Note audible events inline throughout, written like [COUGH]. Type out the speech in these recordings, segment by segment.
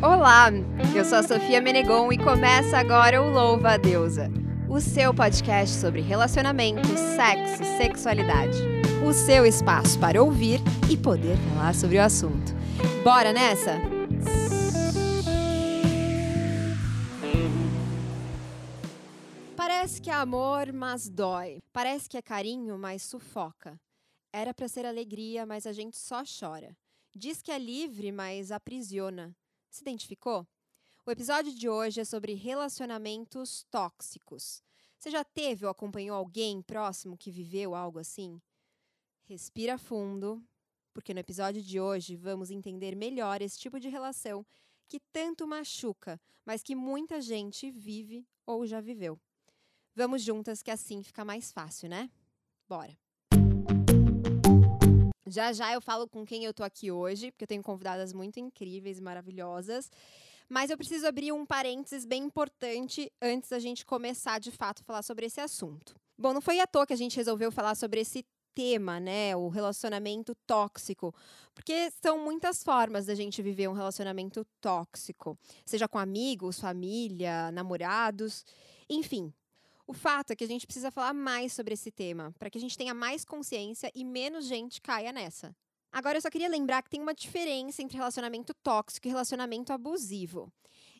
Olá, eu sou a Sofia Menegon e começa agora o Louva a Deusa, o seu podcast sobre relacionamento, sexo, sexualidade. O seu espaço para ouvir e poder falar sobre o assunto. Bora nessa? Parece que é amor, mas dói. Parece que é carinho, mas sufoca. Era para ser alegria, mas a gente só chora. Diz que é livre, mas aprisiona. Se identificou? O episódio de hoje é sobre relacionamentos tóxicos. Você já teve ou acompanhou alguém próximo que viveu algo assim? Respira fundo, porque no episódio de hoje vamos entender melhor esse tipo de relação que tanto machuca, mas que muita gente vive ou já viveu. Vamos juntas que assim fica mais fácil, né? Bora! Já já eu falo com quem eu tô aqui hoje, porque eu tenho convidadas muito incríveis e maravilhosas. Mas eu preciso abrir um parênteses bem importante antes da gente começar de fato a falar sobre esse assunto. Bom, não foi à toa que a gente resolveu falar sobre esse tema, né? O relacionamento tóxico. Porque são muitas formas da gente viver um relacionamento tóxico, seja com amigos, família, namorados, enfim. O fato é que a gente precisa falar mais sobre esse tema, para que a gente tenha mais consciência e menos gente caia nessa. Agora, eu só queria lembrar que tem uma diferença entre relacionamento tóxico e relacionamento abusivo.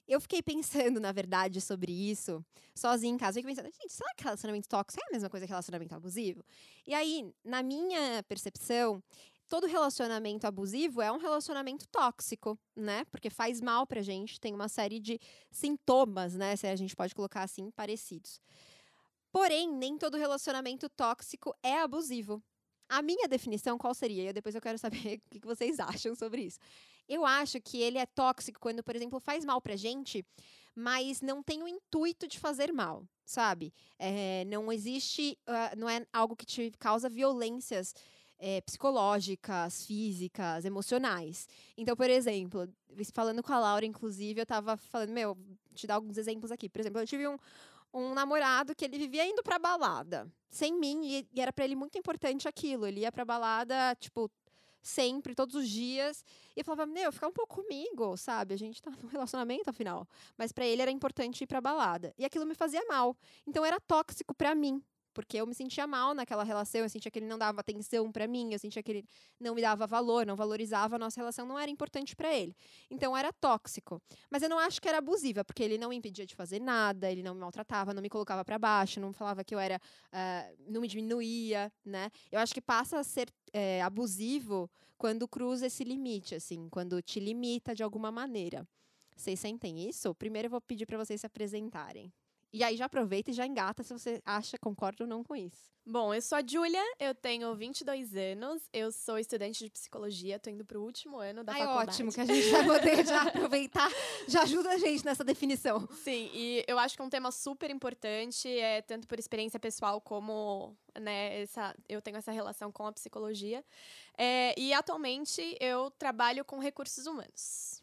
Eu fiquei pensando, [LAUGHS] na verdade, sobre isso, sozinha em casa. Eu fiquei pensando, gente, será que relacionamento tóxico é a mesma coisa que relacionamento abusivo? E aí, na minha percepção, todo relacionamento abusivo é um relacionamento tóxico, né? Porque faz mal pra gente, tem uma série de sintomas, né? Se a gente pode colocar assim, parecidos. Porém, nem todo relacionamento tóxico é abusivo. A minha definição qual seria? depois eu quero saber [LAUGHS] o que vocês acham sobre isso. Eu acho que ele é tóxico quando, por exemplo, faz mal pra gente, mas não tem o intuito de fazer mal, sabe? É, não existe, uh, não é algo que te causa violências é, psicológicas, físicas, emocionais. Então, por exemplo, falando com a Laura, inclusive, eu tava falando, meu, te dar alguns exemplos aqui. Por exemplo, eu tive um, um namorado que ele vivia indo pra balada, sem mim, e, e era para ele muito importante aquilo. Ele ia pra balada, tipo, sempre, todos os dias. E eu falava, meu, fica um pouco comigo, sabe? A gente tá [LAUGHS] num relacionamento, afinal. Mas para ele era importante ir pra balada. E aquilo me fazia mal. Então era tóxico para mim porque eu me sentia mal naquela relação, eu sentia que ele não dava atenção para mim, eu sentia que ele não me dava valor, não valorizava a nossa relação, não era importante para ele. Então era tóxico. Mas eu não acho que era abusiva, porque ele não me impedia de fazer nada, ele não me maltratava, não me colocava para baixo, não falava que eu era, uh, não me diminuía, né? Eu acho que passa a ser é, abusivo quando cruza esse limite, assim, quando te limita de alguma maneira. Vocês sentem isso? Primeiro eu vou pedir para vocês se apresentarem. E aí já aproveita e já engata se você acha, concorda ou não com isso. Bom, eu sou a Júlia, eu tenho 22 anos, eu sou estudante de psicologia, tô indo pro último ano da Ai, faculdade. ótimo, que a gente vai poder já aproveitar, já ajuda a gente nessa definição. Sim, e eu acho que é um tema super importante, é, tanto por experiência pessoal como, né, essa, eu tenho essa relação com a psicologia. É, e atualmente eu trabalho com recursos humanos.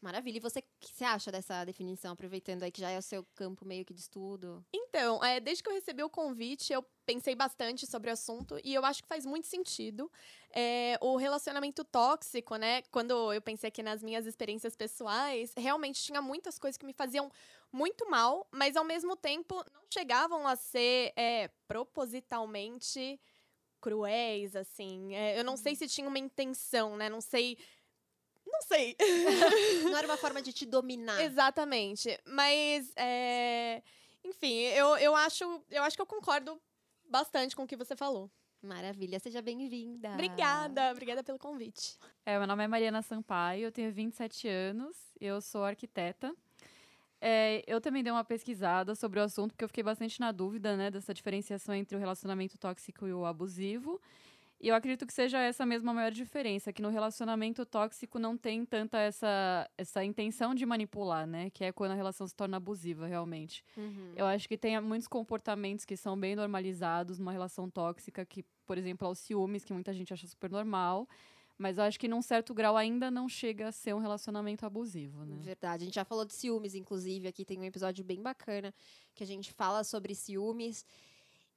Maravilha. E você, o que você acha dessa definição, aproveitando aí que já é o seu campo meio que de estudo? Então, é, desde que eu recebi o convite, eu pensei bastante sobre o assunto e eu acho que faz muito sentido. É, o relacionamento tóxico, né? Quando eu pensei aqui nas minhas experiências pessoais, realmente tinha muitas coisas que me faziam muito mal, mas ao mesmo tempo não chegavam a ser é, propositalmente cruéis, assim. É, eu não sei uhum. se tinha uma intenção, né? Não sei não sei. [LAUGHS] não era uma forma de te dominar. Exatamente. Mas, é... enfim, eu, eu, acho, eu acho que eu concordo bastante com o que você falou. Maravilha, seja bem-vinda. Obrigada, obrigada pelo convite. É, meu nome é Mariana Sampaio, eu tenho 27 anos, eu sou arquiteta. É, eu também dei uma pesquisada sobre o assunto, porque eu fiquei bastante na dúvida, né, dessa diferenciação entre o relacionamento tóxico e o abusivo. E eu acredito que seja essa mesma a maior diferença, que no relacionamento tóxico não tem tanta essa, essa intenção de manipular, né? Que é quando a relação se torna abusiva, realmente. Uhum. Eu acho que tem muitos comportamentos que são bem normalizados numa relação tóxica, que, por exemplo, aos ciúmes, que muita gente acha super normal. Mas eu acho que num certo grau ainda não chega a ser um relacionamento abusivo, né? Verdade. A gente já falou de ciúmes, inclusive. Aqui tem um episódio bem bacana que a gente fala sobre ciúmes.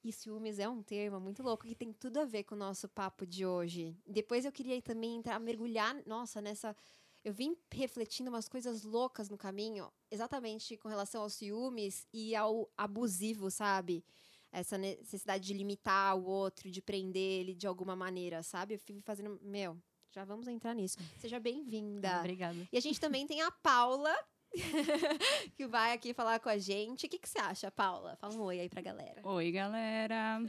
E ciúmes é um termo muito louco que tem tudo a ver com o nosso papo de hoje. Depois eu queria também entrar, mergulhar, nossa, nessa. eu vim refletindo umas coisas loucas no caminho, exatamente com relação aos ciúmes e ao abusivo, sabe? Essa necessidade de limitar o outro, de prender ele de alguma maneira, sabe? Eu fui fazendo. Meu, já vamos entrar nisso. Seja bem-vinda. Ah, obrigada. E a gente também tem a Paula, [LAUGHS] que vai aqui falar com a gente. O que, que você acha, Paula? Fala um oi aí pra galera. Oi, galera.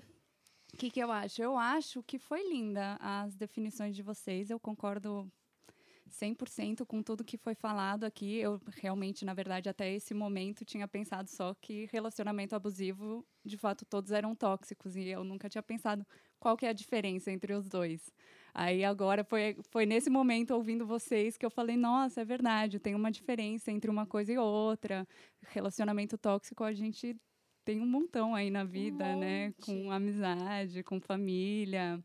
O que, que eu acho? Eu acho que foi linda as definições de vocês. Eu concordo 100% com tudo que foi falado aqui. Eu realmente, na verdade, até esse momento tinha pensado só que relacionamento abusivo, de fato, todos eram tóxicos e eu nunca tinha pensado qual que é a diferença entre os dois. Aí agora foi, foi nesse momento, ouvindo vocês, que eu falei, nossa, é verdade, tem uma diferença entre uma coisa e outra. Relacionamento tóxico, a gente tem um montão aí na vida, um né? Com amizade, com família.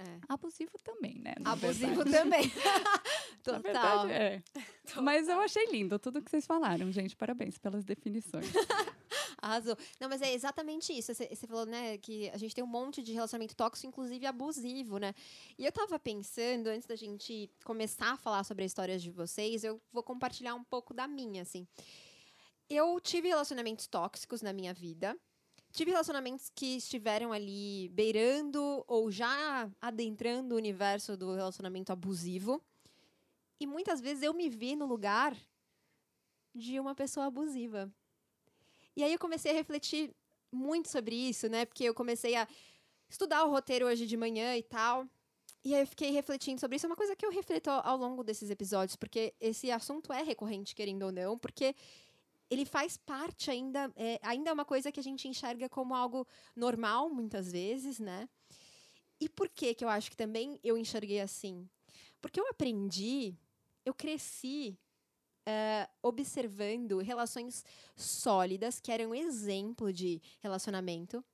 É. Abusivo também, né? Abusivo verdade. também. [LAUGHS] Total. Verdade, é. Total. Mas eu achei lindo tudo que vocês falaram, gente. Parabéns pelas definições. [LAUGHS] Arrasou. Não, mas é exatamente isso. Você, você falou, né, que a gente tem um monte de relacionamento tóxico, inclusive abusivo, né? E eu tava pensando, antes da gente começar a falar sobre as histórias de vocês, eu vou compartilhar um pouco da minha, assim. Eu tive relacionamentos tóxicos na minha vida. Tive relacionamentos que estiveram ali beirando ou já adentrando o universo do relacionamento abusivo. E muitas vezes eu me vi no lugar de uma pessoa abusiva. E aí eu comecei a refletir muito sobre isso, né? Porque eu comecei a estudar o roteiro hoje de manhã e tal. E aí eu fiquei refletindo sobre isso. É uma coisa que eu reflito ao, ao longo desses episódios, porque esse assunto é recorrente, querendo ou não, porque ele faz parte ainda, é, ainda é uma coisa que a gente enxerga como algo normal, muitas vezes, né? E por que que eu acho que também eu enxerguei assim? Porque eu aprendi eu cresci uh, observando relações sólidas, que eram exemplo de relacionamento,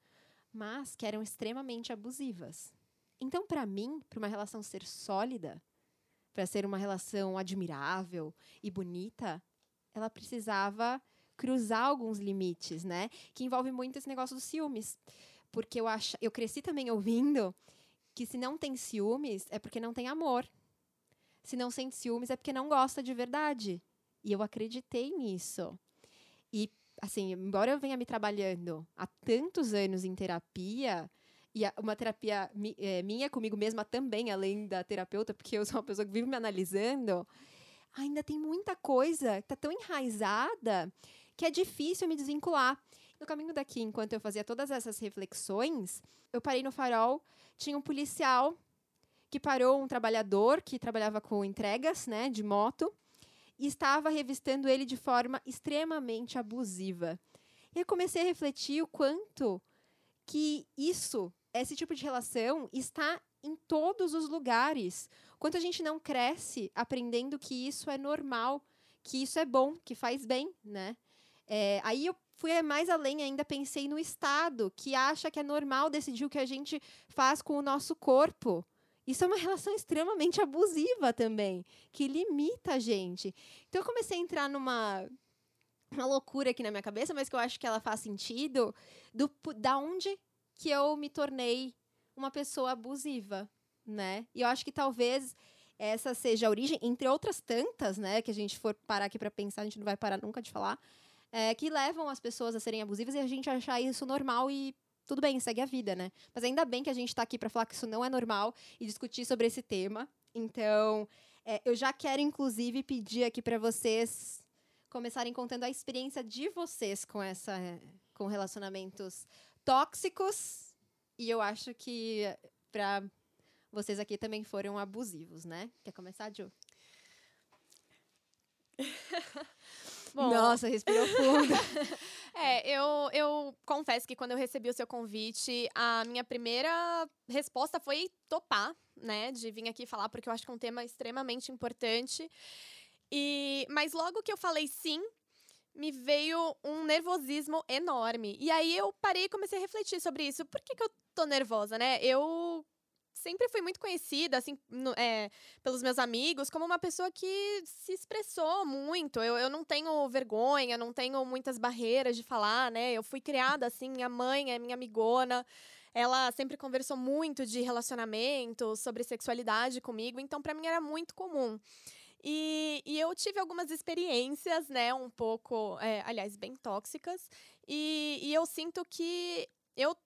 mas que eram extremamente abusivas. Então, para mim, para uma relação ser sólida, para ser uma relação admirável e bonita, ela precisava cruzar alguns limites, né? Que envolve muito esse negócio dos ciúmes. Porque eu, ach... eu cresci também ouvindo que se não tem ciúmes é porque não tem amor se não sente ciúmes é porque não gosta de verdade. E eu acreditei nisso. E, assim, embora eu venha me trabalhando há tantos anos em terapia, e uma terapia é, minha comigo mesma também, além da terapeuta, porque eu sou uma pessoa que vive me analisando, ainda tem muita coisa que está tão enraizada que é difícil me desvincular. No caminho daqui, enquanto eu fazia todas essas reflexões, eu parei no farol, tinha um policial que parou um trabalhador que trabalhava com entregas, né, de moto, e estava revistando ele de forma extremamente abusiva. E eu comecei a refletir o quanto que isso, esse tipo de relação, está em todos os lugares. Quanto a gente não cresce aprendendo que isso é normal, que isso é bom, que faz bem, né? É, aí eu fui mais além ainda, pensei no Estado, que acha que é normal decidir o que a gente faz com o nosso corpo. Isso é uma [LAUGHS] relação extremamente abusiva também, que limita a gente. Então eu comecei a entrar numa uma loucura aqui na minha cabeça, mas que eu acho que ela faz sentido, do da onde que eu me tornei uma pessoa abusiva, né? E eu acho que talvez essa seja a origem, entre outras tantas, né, que a gente for parar aqui para pensar, a gente não vai parar nunca de falar, é, que levam as pessoas a serem abusivas e a gente achar isso normal e tudo bem, segue a vida, né? Mas ainda bem que a gente está aqui para falar que isso não é normal e discutir sobre esse tema. Então, é, eu já quero, inclusive, pedir aqui para vocês começarem contando a experiência de vocês com essa com relacionamentos tóxicos e eu acho que para vocês aqui também foram abusivos, né? Quer começar, Ju? [LAUGHS] Bom, Nossa, respirou fundo. [LAUGHS] é, eu, eu confesso que quando eu recebi o seu convite, a minha primeira resposta foi topar, né? De vir aqui falar, porque eu acho que é um tema extremamente importante. E, mas logo que eu falei sim, me veio um nervosismo enorme. E aí eu parei e comecei a refletir sobre isso. Por que, que eu tô nervosa, né? Eu sempre fui muito conhecida, assim, no, é, pelos meus amigos, como uma pessoa que se expressou muito. Eu, eu não tenho vergonha, não tenho muitas barreiras de falar, né? Eu fui criada assim, minha mãe é minha amigona. Ela sempre conversou muito de relacionamento, sobre sexualidade comigo, então para mim era muito comum. E, e eu tive algumas experiências, né, um pouco, é, aliás, bem tóxicas. E, e eu sinto que eu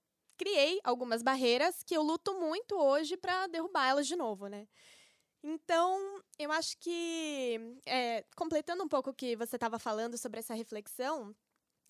criei algumas barreiras que eu luto muito hoje para derrubá-las de novo, né? Então, eu acho que, é, completando um pouco o que você estava falando sobre essa reflexão,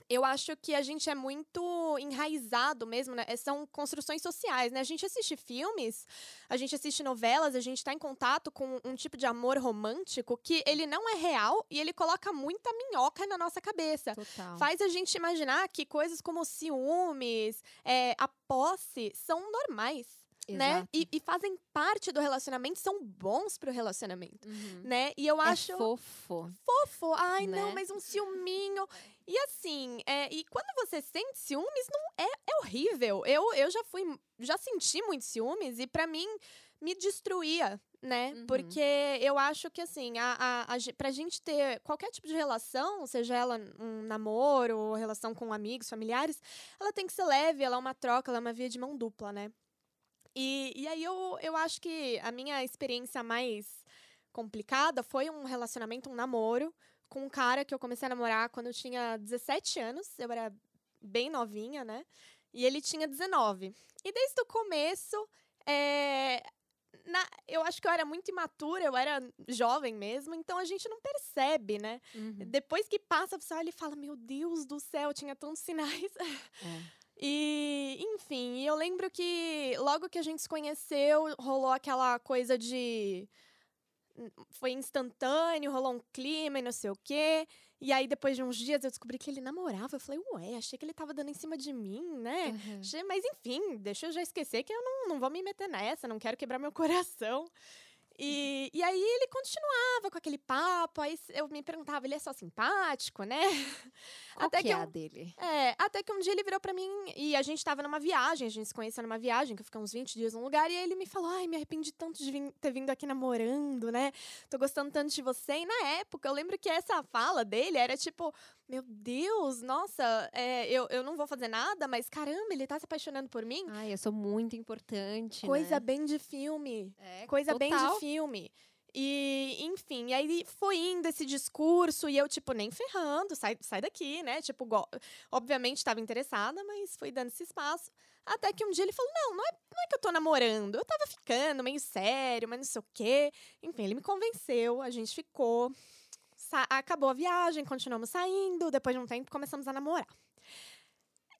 eu acho que a gente é muito enraizado mesmo, né? São construções sociais, né? A gente assiste filmes, a gente assiste novelas, a gente está em contato com um tipo de amor romântico que ele não é real e ele coloca muita minhoca na nossa cabeça. Total. Faz a gente imaginar que coisas como ciúmes, é, a posse, são normais. Né? Exato. E, e fazem parte do relacionamento, são bons pro relacionamento, Uhum. né? E eu acho É fofo. fofo. Ai, não, Né? mas um ciúminho. E assim, é, e quando você sente ciúmes, não é, é horrível. Eu, eu já fui, já senti muitos ciúmes e pra mim me destruía, né? Uhum. Porque eu acho que assim, a, a, a, pra gente ter qualquer tipo de relação, seja ela um namoro ou relação com amigos, familiares, ela tem que ser leve, ela é uma troca, ela é uma via de mão dupla, né? E, e aí eu, eu acho que a minha experiência mais complicada foi um relacionamento, um namoro, com um cara que eu comecei a namorar quando eu tinha 17 anos. Eu era bem novinha, né? E ele tinha 19. E desde o começo, é, na- eu acho que eu era muito imatura, eu era jovem mesmo, então a gente não percebe, né? Uhum. Depois que passa, você olha e fala: Meu Deus do céu, tinha tantos sinais. É. E, enfim, eu lembro que logo que a gente se conheceu, rolou aquela coisa de. Foi instantâneo, rolou um clima e não sei o quê. E aí, depois de uns dias, eu descobri que ele namorava. Eu falei, ué, achei que ele tava dando em cima de mim, né? Uhum. Mas enfim, deixa eu já esquecer que eu não, não vou me meter nessa, não quero quebrar meu coração. E, e aí ele continuava com aquele papo, aí eu me perguntava, ele é só simpático, né? [LAUGHS] Qual Até que, que é a dele? É, até que um dia ele virou pra mim e a gente tava numa viagem, a gente se conheceu numa viagem, que eu fiquei uns 20 dias num lugar, e aí ele me falou: Ai, me arrependi tanto de vim- ter vindo aqui namorando, né? Tô gostando tanto de você. E na época, eu lembro que essa fala dele era tipo: Meu Deus, nossa, é, eu, eu não vou fazer nada, mas caramba, ele tá se apaixonando por mim. Ai, eu sou muito importante, Coisa né? bem de filme. É, Coisa bem de total. filme. E, enfim, e aí foi indo esse discurso e eu, tipo, nem ferrando, sai, sai daqui, né? Tipo, obviamente estava interessada, mas foi dando esse espaço. Até que um dia ele falou: Não, não é, não é que eu tô namorando, eu tava ficando meio sério, mas não sei o quê. Enfim, ele me convenceu, a gente ficou. Acabou a viagem, continuamos saindo, depois de um tempo começamos a namorar.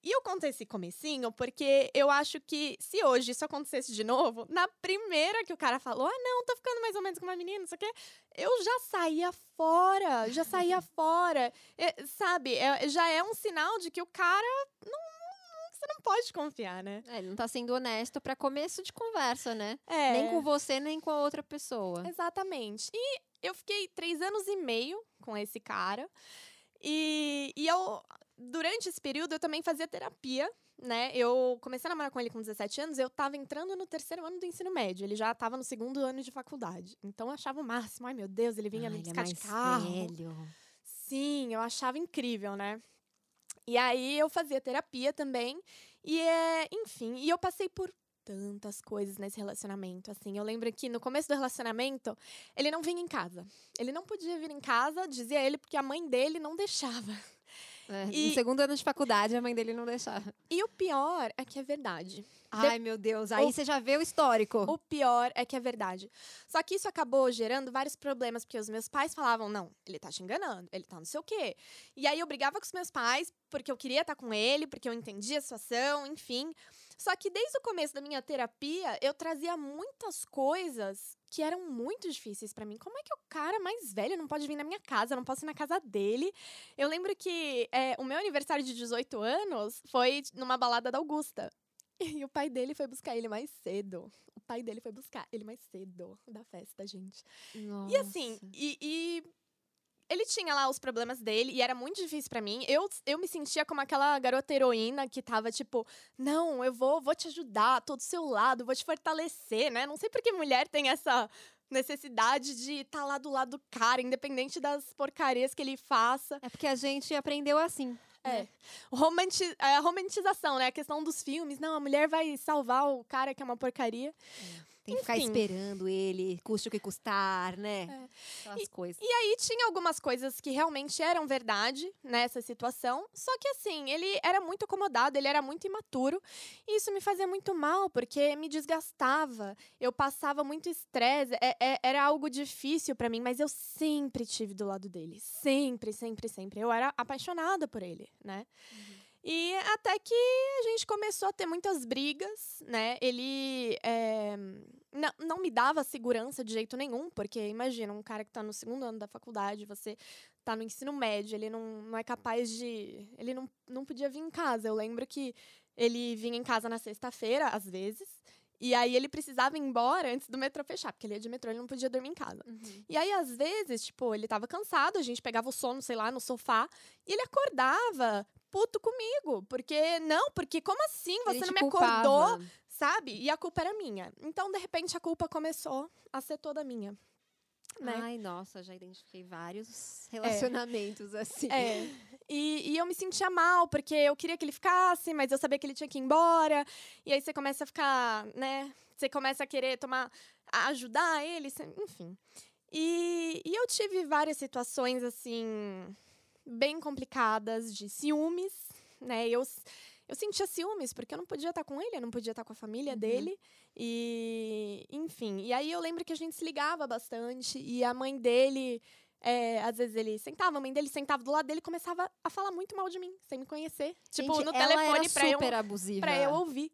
E eu contei esse comecinho porque eu acho que se hoje isso acontecesse de novo, na primeira que o cara falou, ah, não, tô ficando mais ou menos com uma menina, não sei o quê, eu já saía fora, já saía [LAUGHS] fora. É, sabe, é- já é um sinal de que o cara não- você não pode confiar, né? É, ele não tá sendo honesto pra começo de conversa, né? É, Nem com você, nem com a outra pessoa. Exatamente. E eu fiquei três anos e meio com esse cara. E, e eu, durante esse período, eu também fazia terapia, né? Eu comecei a namorar com ele com 17 anos, eu tava entrando no terceiro ano do ensino médio. Ele já tava no segundo ano de faculdade. Então eu achava o máximo. Ai, meu Deus, ele vinha Ah, me ele é buscar mais de carro. velho. Sim, eu achava incrível, né? E aí eu fazia terapia também. E é, enfim, e eu passei por tantas coisas nesse relacionamento, assim. Eu lembro que no começo do relacionamento, ele não vinha em casa. Ele não podia vir em casa, dizia ele, porque a mãe dele não deixava. É, E- No segundo ano de faculdade, a mãe dele não deixava. E o pior é que é verdade. Ai, meu Deus. Aí o- você já vê o histórico. O pior é que é verdade. Só que isso acabou gerando vários problemas, porque os meus pais falavam: não, ele tá te enganando, ele tá não sei o quê. E aí eu brigava com os meus pais, porque eu queria estar com ele, porque eu entendia a situação, enfim. Só que desde o começo da minha terapia, eu trazia muitas coisas que eram muito difíceis pra mim. Como é que o cara mais velho não pode vir na minha casa? Eu não posso ir na casa dele. Eu lembro que é, o meu aniversário de 18 anos foi numa balada da Augusta. [LAUGHS] E o pai dele foi buscar ele mais cedo. O pai dele foi buscar ele mais cedo da festa, gente. E assim, Nossa. e, e ele tinha lá os problemas dele e era muito difícil pra mim. Eu, eu me sentia como aquela garota heroína que tava tipo, não, eu vou, vou te ajudar, tô do seu lado, vou te fortalecer, né? Não sei por que mulher tem essa necessidade de estar lá do lado do cara, independente das porcarias que ele faça. É porque a gente aprendeu assim. É. Romanti a romantização, né? A questão dos filmes. Não, a mulher vai salvar o cara que é uma porcaria. Tem Tem que ficar esperando ele, custe o que custar, né? É. Aquelas coisas. E aí tinha algumas coisas que realmente eram verdade nessa situação, só que assim, ele era muito acomodado, ele era muito imaturo, e isso me fazia muito mal, porque me desgastava, eu passava muito estresse, é- é- era algo difícil pra mim, mas eu sempre tive do lado dele, sempre, sempre, sempre. Eu era apaixonada por ele, né? E até que a gente começou a ter muitas brigas, né? Ele é, não, não me dava segurança de jeito nenhum, porque imagina, um cara que tá no segundo ano da faculdade, você tá no ensino médio, ele não, não é capaz de. Ele não, não podia vir em casa. Eu lembro que ele vinha em casa na sexta-feira, às vezes, e aí ele precisava ir embora antes do metrô fechar, porque ele ia de metrô, ele não podia dormir em casa. Uhum. E aí, às vezes, tipo, ele tava cansado, a gente pegava o sono, sei lá, no sofá, e ele acordava puto comigo. Porque, não, porque como assim? Você não me culpava. acordou, sabe? E a culpa era minha. Então, de repente, a culpa começou a ser toda minha. Né? Ai, nossa, já identifiquei vários relacionamentos assim. É. E, e eu me sentia mal, porque eu queria que ele ficasse, mas eu sabia que ele tinha que ir embora. E aí você começa a ficar, né? Você começa a querer tomar. a ajudar ele, enfim. E, e eu tive várias situações, assim, bem complicadas de ciúmes, né? Eu, eu sentia ciúmes, porque eu não podia estar com ele, eu não podia estar com a família dele. E, enfim. E aí eu lembro que a gente se ligava bastante, e a mãe dele. É, às vezes ele sentava, a mãe dele sentava do lado dele e começava a falar muito mal de mim, sem me conhecer. Tipo, Gente, no ela telefone era pra eu, super abusiva. pra eu ouvir.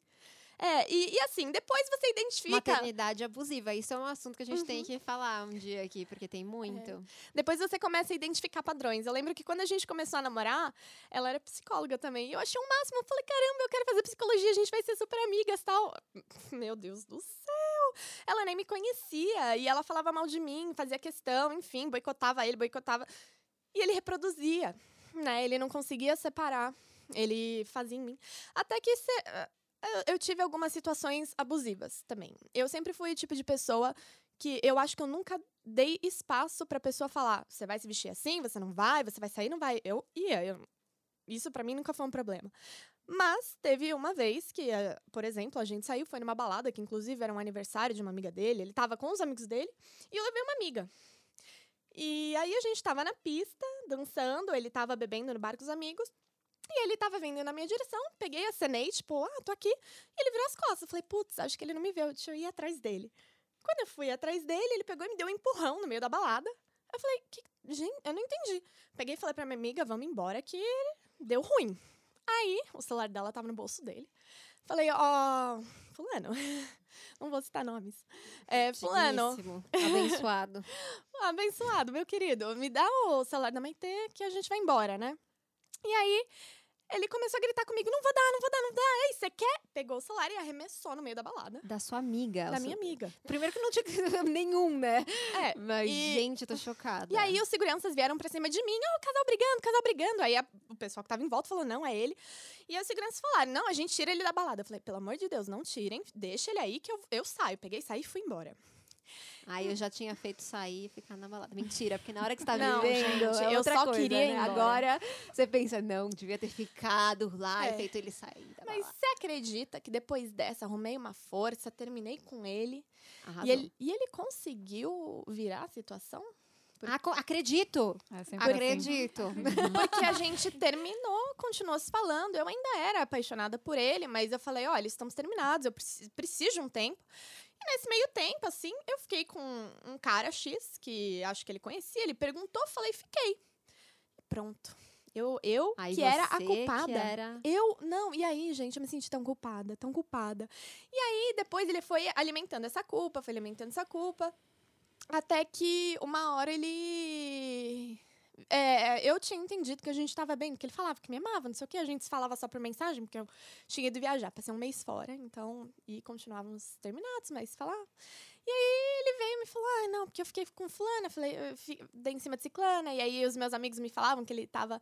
É, e, e assim, depois você identifica. Maternidade abusiva. Isso é um assunto que a gente tem Uhum. que falar um dia aqui, porque tem muito. Depois você começa a identificar padrões. Eu lembro que quando a gente começou a namorar, ela era psicóloga também. E eu achei o máximo. Eu falei, caramba, eu quero fazer psicologia, a gente vai ser super amigas tal. [LAUGHS] Meu Deus do céu! Ela nem me conhecia. E ela falava mal de mim, fazia questão, enfim, boicotava ele, boicotava. E ele reproduzia, né? Ele não conseguia separar. Ele fazia em mim. Até que cê- eu- eu tive algumas situações abusivas também. Eu sempre fui o tipo de pessoa que eu acho que eu nunca dei espaço pra pessoa falar: você vai se vestir assim, você não vai, você vai sair, não vai. Eu ia. eu- isso pra mim nunca foi um problema. Mas teve uma vez que, eh, por exemplo, a gente saiu, foi numa balada, que inclusive era um aniversário de uma amiga dele. Ele tava com os amigos dele e eu levei uma amiga. E aí a gente tava na pista, dançando, ele tava bebendo no bar com os amigos. E ele tava vindo na minha direção, peguei, acenei, tipo, ah, tô aqui. E ele virou as costas. Eu falei, putz, acho que ele não me viu, deixa eu ir atrás dele. Quando eu fui atrás dele, ele pegou e me deu um empurrão no meio da balada. Eu falei, que... gente, eu não entendi. Peguei e falei pra minha amiga, vamos embora, que deu ruim. Aí, o celular dela tava no bolso dele. Falei, ó, fulano, [LAUGHS] não vou citar nomes. É, fulano, Abençoado. [LAUGHS] abençoado, meu querido, me dá o celular da Maitê que a gente vai embora, né? E aí, ele começou a gritar comigo, não vou dar, não vou dar, não dá. Ei, você quer? Pegou o celular e arremessou no meio da balada. Da sua amiga. Da minha sua- amiga. Primeiro que não tinha [LAUGHS] nenhum, né? É, Mas, e- gente, eu tô chocada. E aí os seguranças vieram pra cima de mim, ó, casal brigando, casal brigando. Aí a- o pessoal que tava em volta falou, não, é ele. E os seguranças falaram, não, a gente tira ele da balada. Eu falei, pelo amor de Deus, não tirem, deixa ele aí que eu, eu saio. Peguei, saí e fui embora. Aí eu já tinha feito sair e ficar na balada. Mentira, porque na hora que você tá Não, vivendo, gente, é eu só coisa, queria ir né? Agora você pensa, não, devia ter ficado lá É. e feito ele sair da Mas balada. você acredita que depois dessa, arrumei uma força, terminei com ele. E ele, e ele conseguiu virar a situação? Ah, acredito! É sempre assim. Acredito. Porque a gente terminou, continuou se falando. Eu ainda era apaixonada por ele, mas eu falei: olha, estamos terminados, eu preci- preciso de um tempo. E nesse meio tempo, assim, eu fiquei com um cara X, que acho que ele conhecia, ele perguntou, falei: fiquei. Pronto. Eu, eu Aí que era a culpada. Era... Eu, não, e aí, gente, eu me senti tão culpada, tão culpada. E aí, depois ele foi alimentando essa culpa, foi alimentando essa culpa. Até que uma hora ele. É, eu tinha entendido que a gente tava bem, porque ele falava que me amava, não sei o quê. A gente falava só por mensagem, porque eu tinha ido viajar, passei um mês fora, então. E continuávamos terminados, mas se falava. E aí ele veio e me falou: ah, não, porque eu fiquei com fulana, falei, eu dei em cima de ciclana, e aí os meus amigos me falavam que ele tava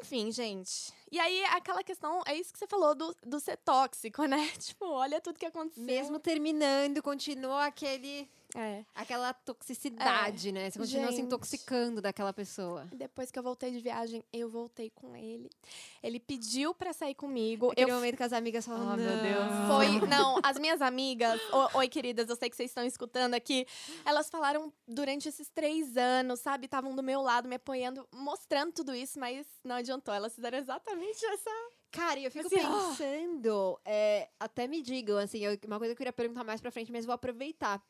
enfim, gente. E aí, aquela questão, é isso que você falou do, do ser tóxico, né? [LAUGHS] Tipo, olha tudo que aconteceu. Mesmo terminando, continuou aquele É. Aquela toxicidade, né? Você continua se gente. intoxicando daquela pessoa. Depois que eu voltei de viagem, eu voltei com ele. Ele pediu pra sair comigo. Aquele eu momento que as amigas falam, Ah, meu. Deus. Foi, não, as minhas amigas, o- oi queridas, eu sei que vocês estão escutando aqui, elas falaram durante esses três anos, sabe? Estavam do meu lado, me apoiando, mostrando tudo isso, mas não adiantou. Elas fizeram exatamente essa. Cara, e eu fico Assim, pensando, é, até me digam, assim, eu- uma coisa que eu queria perguntar mais pra frente, mas vou aproveitar.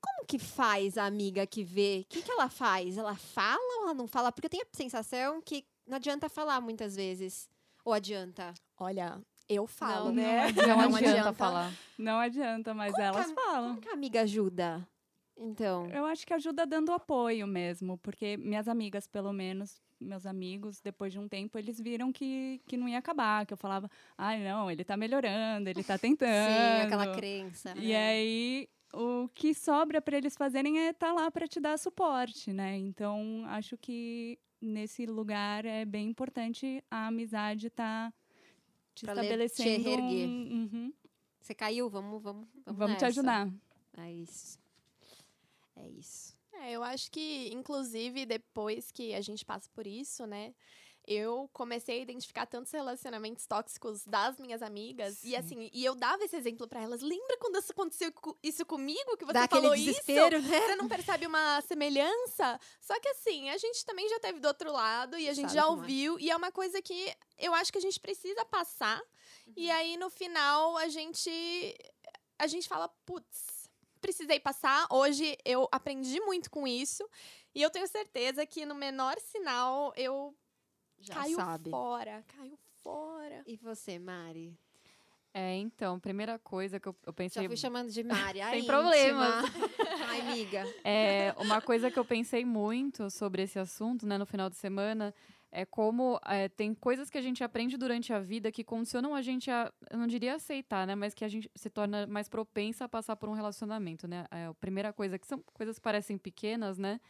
Como que faz a amiga que vê? O que, que ela faz? Ela fala ou ela não fala? Porque eu tenho a sensação que não adianta falar muitas vezes. Ou adianta? Olha, eu falo, Não, né? Não, Não adianta, adianta. falar. Não adianta, mas Como elas a- falam. Como que a amiga ajuda? Então. Eu acho que ajuda dando apoio mesmo, porque minhas amigas, pelo menos, meus amigos, depois de um tempo, eles viram que, que não ia acabar, que eu falava, ai não, ele tá melhorando, ele tá [LAUGHS] tentando. Sim, aquela crença. E É. aí, o que sobra para eles fazerem é estar lá para te dar suporte, né? Então, acho que nesse lugar é bem importante a amizade estar te Pra le- te estabelecendo. reerguer. um- Uhum. Você caiu? Vamos, vamos, vamos, Vamos te nessa. ajudar. É isso. É isso. É, eu acho que, inclusive, depois que a gente passa por isso, né? Eu comecei a identificar tantos relacionamentos tóxicos das minhas amigas. E assim, e eu dava esse exemplo pra elas. Lembra quando isso aconteceu co- isso comigo? Que você Dá falou isso? né? Você não percebe uma semelhança? Só que assim, a gente também já teve do outro lado e a gente Sabe já é. ouviu. E é uma coisa que eu acho que a gente precisa passar. Uhum. E aí, no final, a gente. A gente fala, putz, precisei passar. Hoje eu aprendi muito com isso. E eu tenho certeza que no menor sinal eu Já caio sabe. fora. Caio fora. E você, Mari? É, então, primeira coisa que eu, eu Já pensei. fui chamando de Mari. [LAUGHS] a Sem íntima. problemas. [LAUGHS] Ai, amiga. É, uma coisa que eu pensei muito sobre esse assunto, né, no final de semana, é como é, tem coisas que a gente aprende durante a vida que condicionam a gente a, eu não diria aceitar, né, mas que a gente se torna mais propensa a passar por um relacionamento, né. É, a primeira coisa, que são coisas que parecem pequenas, né,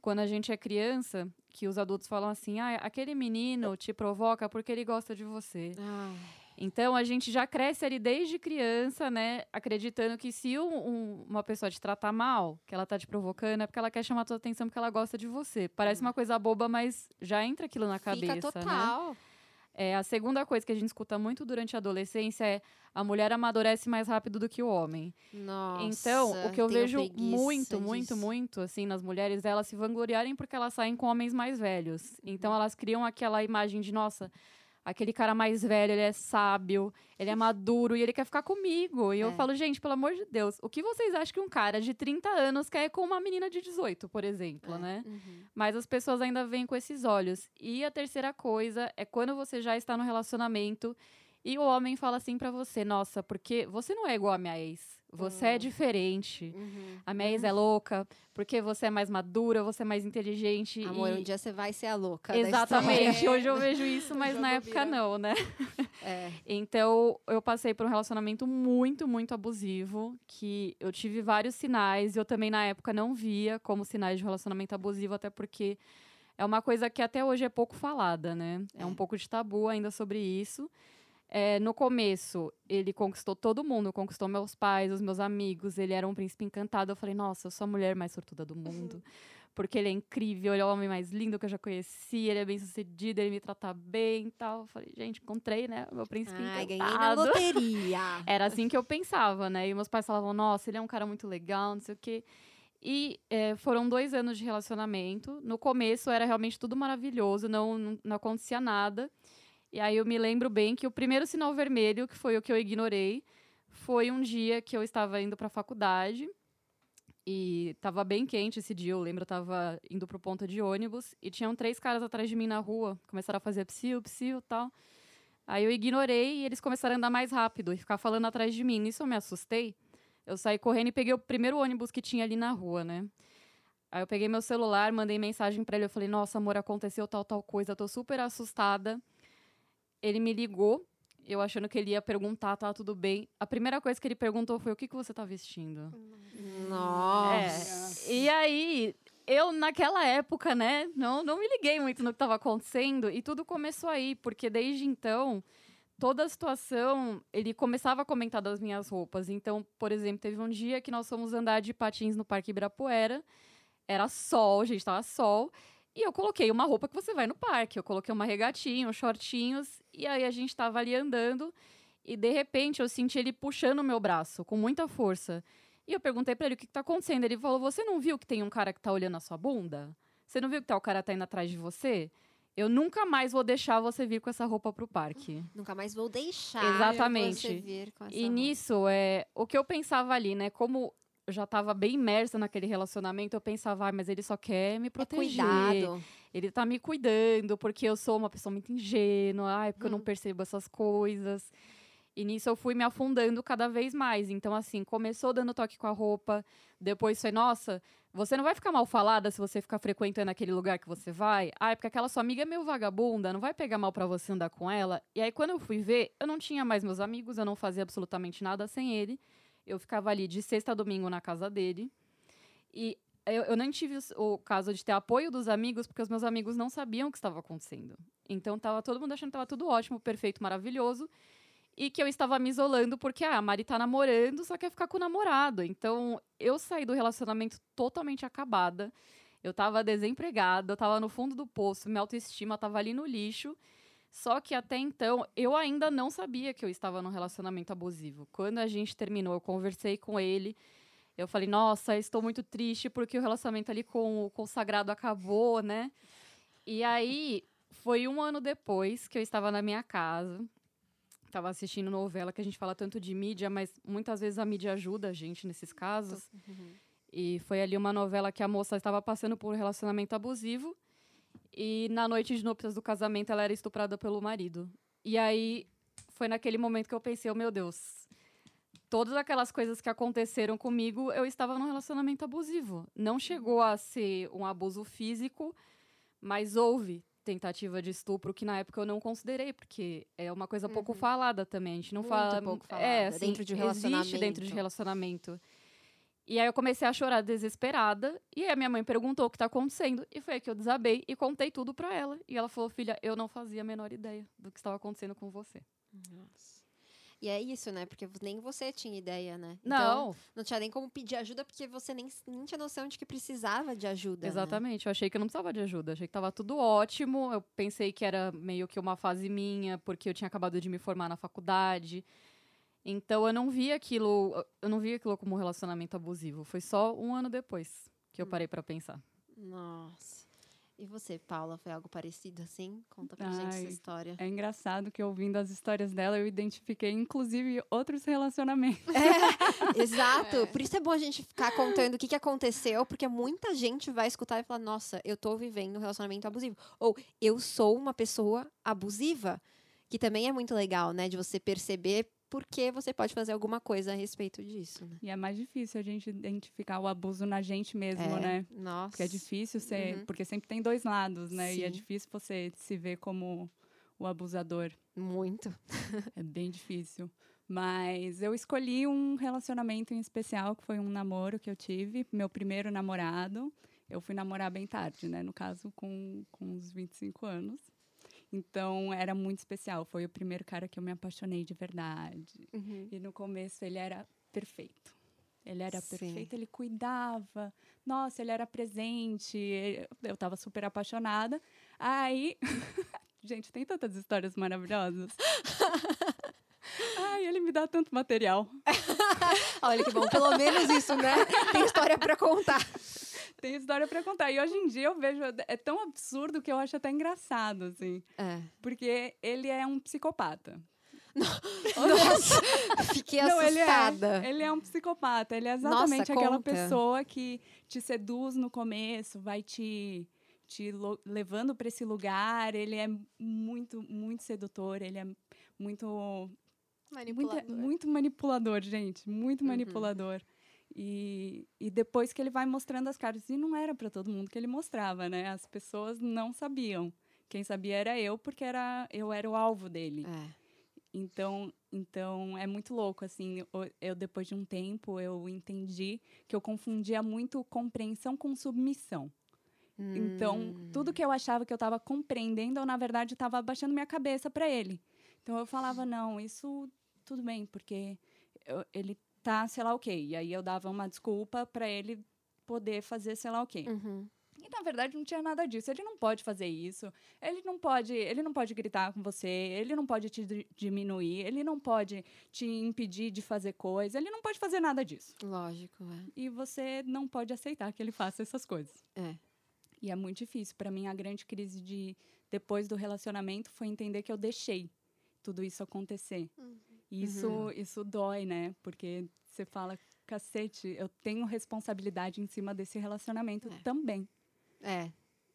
quando a gente é criança, que os adultos falam assim, ah, aquele menino te provoca porque ele gosta de você. Ai, Então a gente já cresce ali desde criança, né? Acreditando que se um- um- uma pessoa te tratar mal, que ela tá te provocando, é porque ela quer chamar a tua atenção porque ela gosta de você. Parece uma coisa boba, mas já entra aquilo na cabeça. fica Né? total. É, a segunda coisa que a gente escuta muito durante a adolescência é a mulher amadurece mais rápido do que o homem. Nossa. Então, o que eu vejo muito, muito, disso. muito, assim, nas mulheres, é elas se vangloriarem porque elas saem com homens mais velhos. Uhum. Então, elas criam aquela imagem de, nossa, aquele cara mais velho, ele é sábio, ele é [LAUGHS] maduro e ele quer ficar comigo. E eu É. falo, gente, pelo amor de Deus, o que vocês acham que um cara de 30 anos quer com uma menina de 18, por exemplo, É. né? Uhum. Mas as pessoas ainda veem com esses olhos. E a terceira coisa é quando você já está no relacionamento e o homem fala assim pra você: Nossa, porque você não é igual a minha ex. Você é Hum. diferente. Uhum. A minha ex é louca, porque você é mais madura, você é mais inteligente. Amor, e... um dia você vai ser a louca. Exatamente. Hoje eu vejo isso, mas na época vira. não, né? É. Então, eu passei por um relacionamento muito, muito abusivo, que eu tive vários sinais, e eu também na época não via como sinais de relacionamento abusivo, até porque é uma coisa que até hoje é pouco falada, né? É, É. um pouco de tabu ainda sobre isso. É, no começo, ele conquistou todo mundo, conquistou meus pais, os meus amigos, ele era um príncipe encantado. Eu falei, nossa, eu sou a mulher mais sortuda do mundo. [LAUGHS] Porque ele é incrível, ele é o homem mais lindo que eu já conheci, ele é bem sucedido, ele me trata bem e tal. Eu falei, gente, encontrei, né? Meu príncipe Ai, ganhei encantado. na loteria. [LAUGHS] Era assim que eu pensava, né? E meus pais falavam, nossa, ele é um cara muito legal, não sei o quê. E eh, foram dois anos de relacionamento. No começo era realmente tudo maravilhoso, não, não acontecia nada. E aí eu me lembro bem que o primeiro sinal vermelho, que foi o que eu ignorei, foi um dia que eu estava indo para a faculdade. E tava bem quente esse dia, eu lembro, eu tava indo pro ponto de ônibus e tinham três caras atrás de mim na rua, começaram a fazer psiu, psiu tal. Aí eu ignorei e eles começaram a andar mais rápido e ficar falando atrás de mim. Nisso eu me assustei. Eu saí correndo e peguei o primeiro ônibus que tinha ali na rua, né? Aí eu peguei meu celular, mandei mensagem pra ele. Eu falei, nossa, amor, aconteceu tal, tal coisa. Tô super assustada. Ele me ligou, eu achando que ele ia perguntar, tá tudo bem. A primeira coisa que ele perguntou foi, o que, que você tá vestindo? Nossa. É. E aí, eu naquela época, né, não, não me liguei muito no que estava acontecendo e tudo começou aí, porque desde então toda a situação, ele começava a comentar das minhas roupas. Então, por exemplo, teve um dia que nós fomos andar de patins no Parque Ibirapuera. Era sol, gente, tava sol. E eu coloquei uma roupa que você vai no parque. Eu coloquei uma regatinha, uns shortinhos. E aí a gente tava ali andando. E de repente eu senti ele puxando o meu braço com muita força. E eu perguntei para ele o que, que tá acontecendo. Ele falou: Você não viu que tem um cara que tá olhando a sua bunda? Você não viu que tá, o cara tá indo atrás de você? Eu nunca mais vou deixar você vir com essa roupa pro parque. [GASPS] Nunca mais vou deixar Exatamente. você vir com essa E roupa. nisso, é, o que eu pensava ali, né? Como eu já estava bem imersa naquele relacionamento, eu pensava, ah, mas ele só quer me É proteger. cuidado. Ele tá me cuidando, porque eu sou uma pessoa muito ingênua, ai, porque eu não Hum. percebo essas coisas. E nisso eu fui me afundando cada vez mais. Então, assim, começou dando toque com a roupa, depois foi, nossa, você não vai ficar mal falada se você ficar frequentando aquele lugar que você vai? Ah, é porque aquela sua amiga é meio vagabunda, não vai pegar mal pra você andar com ela? E aí, quando eu fui ver, eu não tinha mais meus amigos, eu não fazia absolutamente nada sem ele. Eu ficava ali de sexta a domingo na casa dele. E eu, eu nem tive o caso de ter apoio dos amigos, porque os meus amigos não sabiam o que estava acontecendo. Então tava todo mundo achando que estava tudo ótimo, perfeito, maravilhoso. E que eu estava me isolando porque ah, a Mari tá namorando, só quer ficar com o namorado. Então eu saí do relacionamento totalmente acabada. Eu tava desempregada, eu tava no fundo do poço, minha autoestima tava ali no lixo. Só que até então eu ainda não sabia que eu estava num relacionamento abusivo. Quando a gente terminou, eu conversei com ele. Eu falei, nossa, estou muito triste porque o relacionamento ali com o consagrado acabou, né? E aí, foi um ano depois que eu estava na minha casa. Estava assistindo novela, que a gente fala tanto de mídia, mas muitas vezes a mídia ajuda a gente nesses casos. E foi ali uma novela que a moça estava passando por um relacionamento abusivo. E na noite de núpcias do casamento, ela era estuprada pelo marido. E aí, foi naquele momento que eu pensei, oh, meu Deus, todas aquelas coisas que aconteceram comigo, eu estava num relacionamento abusivo. Não chegou a ser um abuso físico, mas houve tentativa de estupro que na época eu não considerei, porque é uma coisa pouco Uhum. falada também. A gente não Muito fala. pouco É, falada, assim, dentro de Existe dentro relacionamento. de relacionamento. E aí eu comecei a chorar desesperada. E aí a minha mãe perguntou o que tá acontecendo. E foi aí que eu desabei e contei tudo pra ela. E ela falou, filha, eu não fazia a menor ideia do que estava acontecendo com você. E é isso, né? Porque nem você tinha ideia, né? Então, Não, não tinha nem como pedir ajuda porque você nem, nem tinha noção de que precisava de ajuda. né? Exatamente, eu achei que eu não precisava de ajuda, achei que tava tudo ótimo. Eu pensei que era meio que uma fase minha, porque eu tinha acabado de me formar na faculdade. Então eu não vi aquilo, eu não vi aquilo como um relacionamento abusivo. Foi só um ano depois que eu Hum. parei pra pensar. Nossa. E você, Paula, foi algo parecido assim? Conta pra gente Ai, essa história. É engraçado que ouvindo as histórias dela, eu identifiquei, inclusive, outros relacionamentos. [LAUGHS] Exato. [LAUGHS] É. Por isso é bom a gente ficar contando o que, que aconteceu, porque muita gente vai escutar e falar: nossa, eu tô vivendo um relacionamento abusivo. Ou eu sou uma pessoa abusiva. Que também é muito legal, né? De você perceber porque você pode fazer alguma coisa a respeito disso, né? E é mais difícil a gente identificar o abuso na gente mesmo, É, né? Nossa. Porque é difícil ser. Uhum. Porque sempre tem dois lados, né? E é Sim. difícil você se ver como o abusador. Muito. [LAUGHS] É bem difícil. Mas eu escolhi um relacionamento em especial, que foi um namoro que eu tive, meu primeiro namorado. Eu fui namorar bem tarde, né? No caso, com, com uns 25 anos. Então, era muito especial. Foi o primeiro cara que eu me apaixonei de verdade. Uhum. E no começo ele era perfeito. Ele era Sim. perfeito, ele cuidava. Nossa, ele era presente. Eu tava super apaixonada. Aí. [LAUGHS] Gente, tem tantas histórias maravilhosas. [LAUGHS] Ai, ele me dá tanto material. [LAUGHS] Olha que bom, pelo menos isso, né? Tem história pra contar. Tem história pra contar. E hoje em dia eu vejo. É tão absurdo que eu acho até engraçado, assim. É. Porque ele é um psicopata. [LAUGHS] Nossa, fiquei Não, ele assustada. é, ele é um psicopata. Ele é exatamente Nossa, aquela conta. pessoa que te seduz no começo, vai te, te levando para esse lugar. Ele é muito, muito sedutor. Ele é muito, Manipulador. muito, muito manipulador, gente. Muito Uhum. E, e depois que ele vai mostrando as cartas, e não era para todo mundo que ele mostrava, né? As pessoas não sabiam. Quem sabia era eu, porque era, eu era o alvo dele. É. Então, então é muito louco assim. Eu, eu, depois de um tempo eu entendi que eu confundia muito compreensão com submissão. Então, Hum. tudo que eu achava que eu estava compreendendo, eu na verdade estava abaixando minha cabeça para ele. Então eu falava, não, isso tudo bem, porque eu- ele tá, sei lá o quê. E aí eu dava uma desculpa para ele poder fazer sei lá o quê. Uhum. E na verdade não tinha nada disso. Ele não pode fazer isso. Ele não pode, ele não pode gritar com você, ele não pode te di- diminuir, ele não pode te impedir de fazer coisa, ele não pode fazer nada disso. Lógico, é. E você não pode aceitar que ele faça essas coisas. É. E é muito difícil. Para mim, a grande crise de depois do relacionamento foi entender que eu deixei tudo isso acontecer. E Isso, isso dói, né? Porque você fala, cacete, eu tenho responsabilidade em cima desse relacionamento também. É.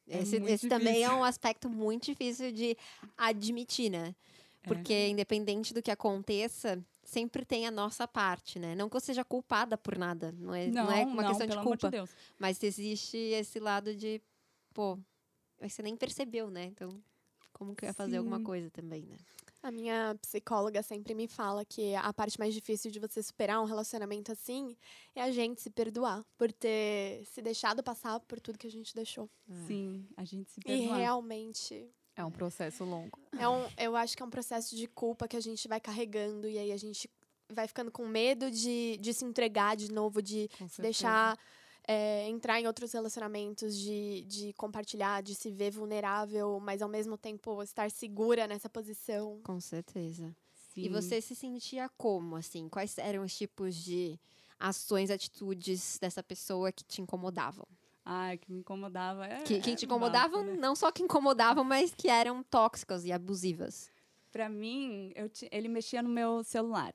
É Esse, esse também é um aspecto muito difícil de admitir, né? É. Porque, independente do que aconteça, sempre tem a nossa parte, né? Não que eu seja culpada por nada. Não é, não, é uma questão de culpa. Deus. Mas existe esse lado de, pô, você nem percebeu, né? Então, como que eu ia fazer alguma Sim. coisa também, né? A minha psicóloga sempre me fala que a parte mais difícil de você superar um relacionamento assim é a gente se perdoar por ter se deixado passar por tudo que a gente deixou. Sim, a gente se E perdoa. realmente É um processo longo. é um, eu acho que é um processo de culpa que a gente vai carregando e aí a gente vai ficando com medo de, de se entregar de novo, de se certeza. deixar é, entrar em outros relacionamentos, de, de compartilhar, de se ver vulnerável, mas ao mesmo tempo estar segura nessa posição. Com certeza. E Sim. você se sentia como, assim? Quais eram os tipos de ações, atitudes dessa pessoa que te incomodavam? Ai, que me incomodava. É, Que, que é te incomodavam, bafo, né? não só que incomodavam, mas que eram tóxicas e abusivas. Pra mim, eu ti- ele mexia no meu celular,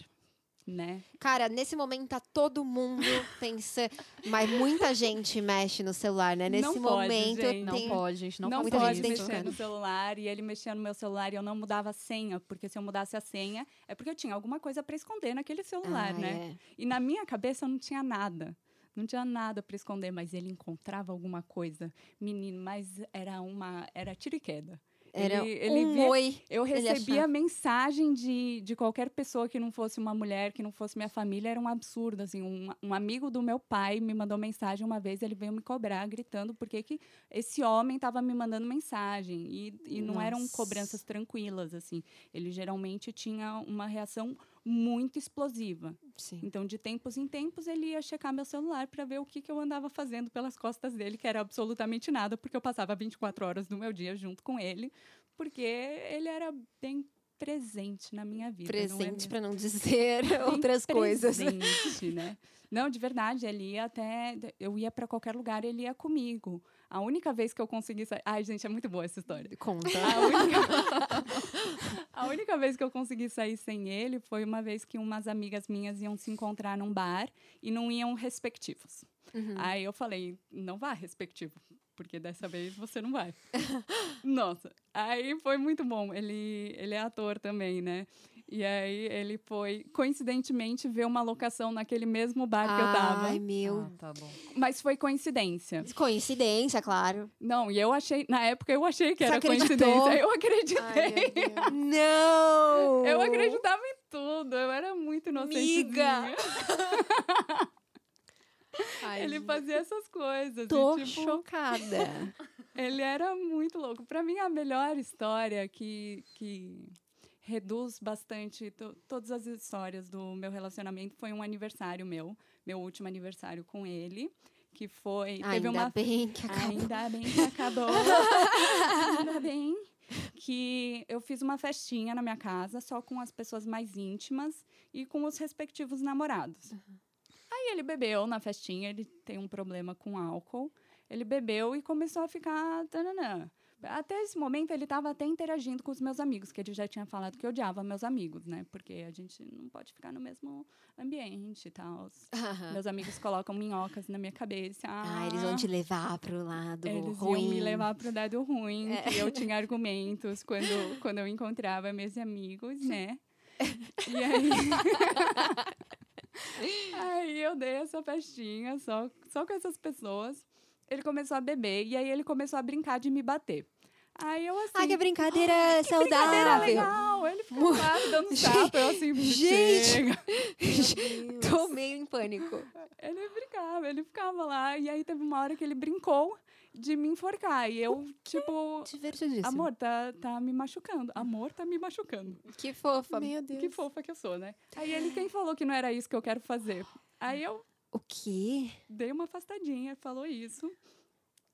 né? Cara, nesse momento tá todo mundo pensando. Mas muita gente mexe no celular, né? Nesse Não pode, momento gente. Não tem. pode, gente. Não, não muita pode gente pode mexer no celular e ele mexia no meu celular e eu não mudava a senha, porque se eu mudasse a senha é porque eu tinha alguma coisa pra esconder naquele celular, Ah, né? é. E na minha cabeça não tinha nada. Não tinha nada pra esconder, mas ele encontrava alguma coisa. Menino, mas era uma. Era tiro e queda. Era ele, ele um via- oi. Eu recebia mensagem de, de qualquer pessoa que não fosse uma mulher, que não fosse minha família, era um absurdo. Assim, um, um amigo do meu pai me mandou mensagem uma vez, ele veio me cobrar, gritando, porque que esse homem estava me mandando mensagem. E, e não eram Nossa. cobranças tranquilas, assim. Ele geralmente tinha uma reação muito explosiva. Sim. Então, de tempos em tempos, ele ia checar meu celular para ver o que, que eu andava fazendo pelas costas dele, que era absolutamente nada, porque eu passava 24 horas do meu dia junto com ele, porque ele era bem presente na minha vida. é Presente, mesmo? pra não dizer [LAUGHS] Bem outras coisas. presente, né? Não, de verdade, ele ia até. Eu ia para qualquer lugar, ele ia comigo. A única vez que eu consegui sair. Ai, gente, é muito boa essa história. Conta. A única... [LAUGHS] a única vez que eu consegui sair sem ele foi uma vez que umas amigas minhas iam se encontrar num bar e não iam respectivos. Uhum. Aí eu falei, não vá respectivo, porque dessa vez você não vai. [LAUGHS] Nossa, aí foi muito bom. Ele, ele é ator também, né? E aí ele foi, coincidentemente, ver uma locação naquele mesmo bar que eu tava. Ai, meu. Ah, tá bom. Mas foi coincidência. Coincidência, claro. Não, e eu achei, na época eu achei que Você era acreditou? coincidência. Eu acreditei. Ai. [LAUGHS] Não! Eu acreditava em tudo, eu era muito inocente. Miga! Ai, Ele fazia essas coisas. e, Tô tipo, chocada. [LAUGHS] Ele era muito louco. Pra mim, a melhor história que, que reduz bastante to- todas as histórias do meu relacionamento foi um aniversário meu, meu último aniversário com ele, que foi. teve Ainda uma bem que acabou. Ainda bem que acabou. Ainda bem que eu fiz uma festinha na minha casa, só com as pessoas mais íntimas e com os respectivos namorados. Aí ele bebeu na festinha, ele tem um problema com álcool. Ele bebeu e começou a ficar. Tananã. Até esse momento ele estava até interagindo com os meus amigos, que ele já tinha falado que odiava meus amigos, né? Porque a gente não pode ficar no mesmo ambiente e tal. Aham. Meus amigos colocam minhocas na minha cabeça. Ah, eles vão te levar pro lado Eles ruim. iam me levar pro lado ruim, que eu tinha argumentos quando, quando eu encontrava meus amigos, né? E aí... [LAUGHS] [LAUGHS] aí eu dei essa festinha só, só com essas pessoas. Ele começou a beber e aí ele começou a brincar de me bater. Aí eu assim... Ai, que brincadeira Brincadeira saudável. legal! Ele ficou lá me dando [LAUGHS] tapa, eu assim, Gente! chega. [LAUGHS] Tô meio em pânico. Ele brincava, ele ficava lá. E aí teve uma hora que ele brincou. de me enforcar. E eu, tipo, Divertidíssimo. amor, tá, tá me machucando. Amor, tá me machucando. Que fofa. Meu Deus. Que fofa que eu sou, né? Aí ele, quem falou que não era isso que eu quero fazer? Aí eu O quê? dei uma afastadinha, falou isso.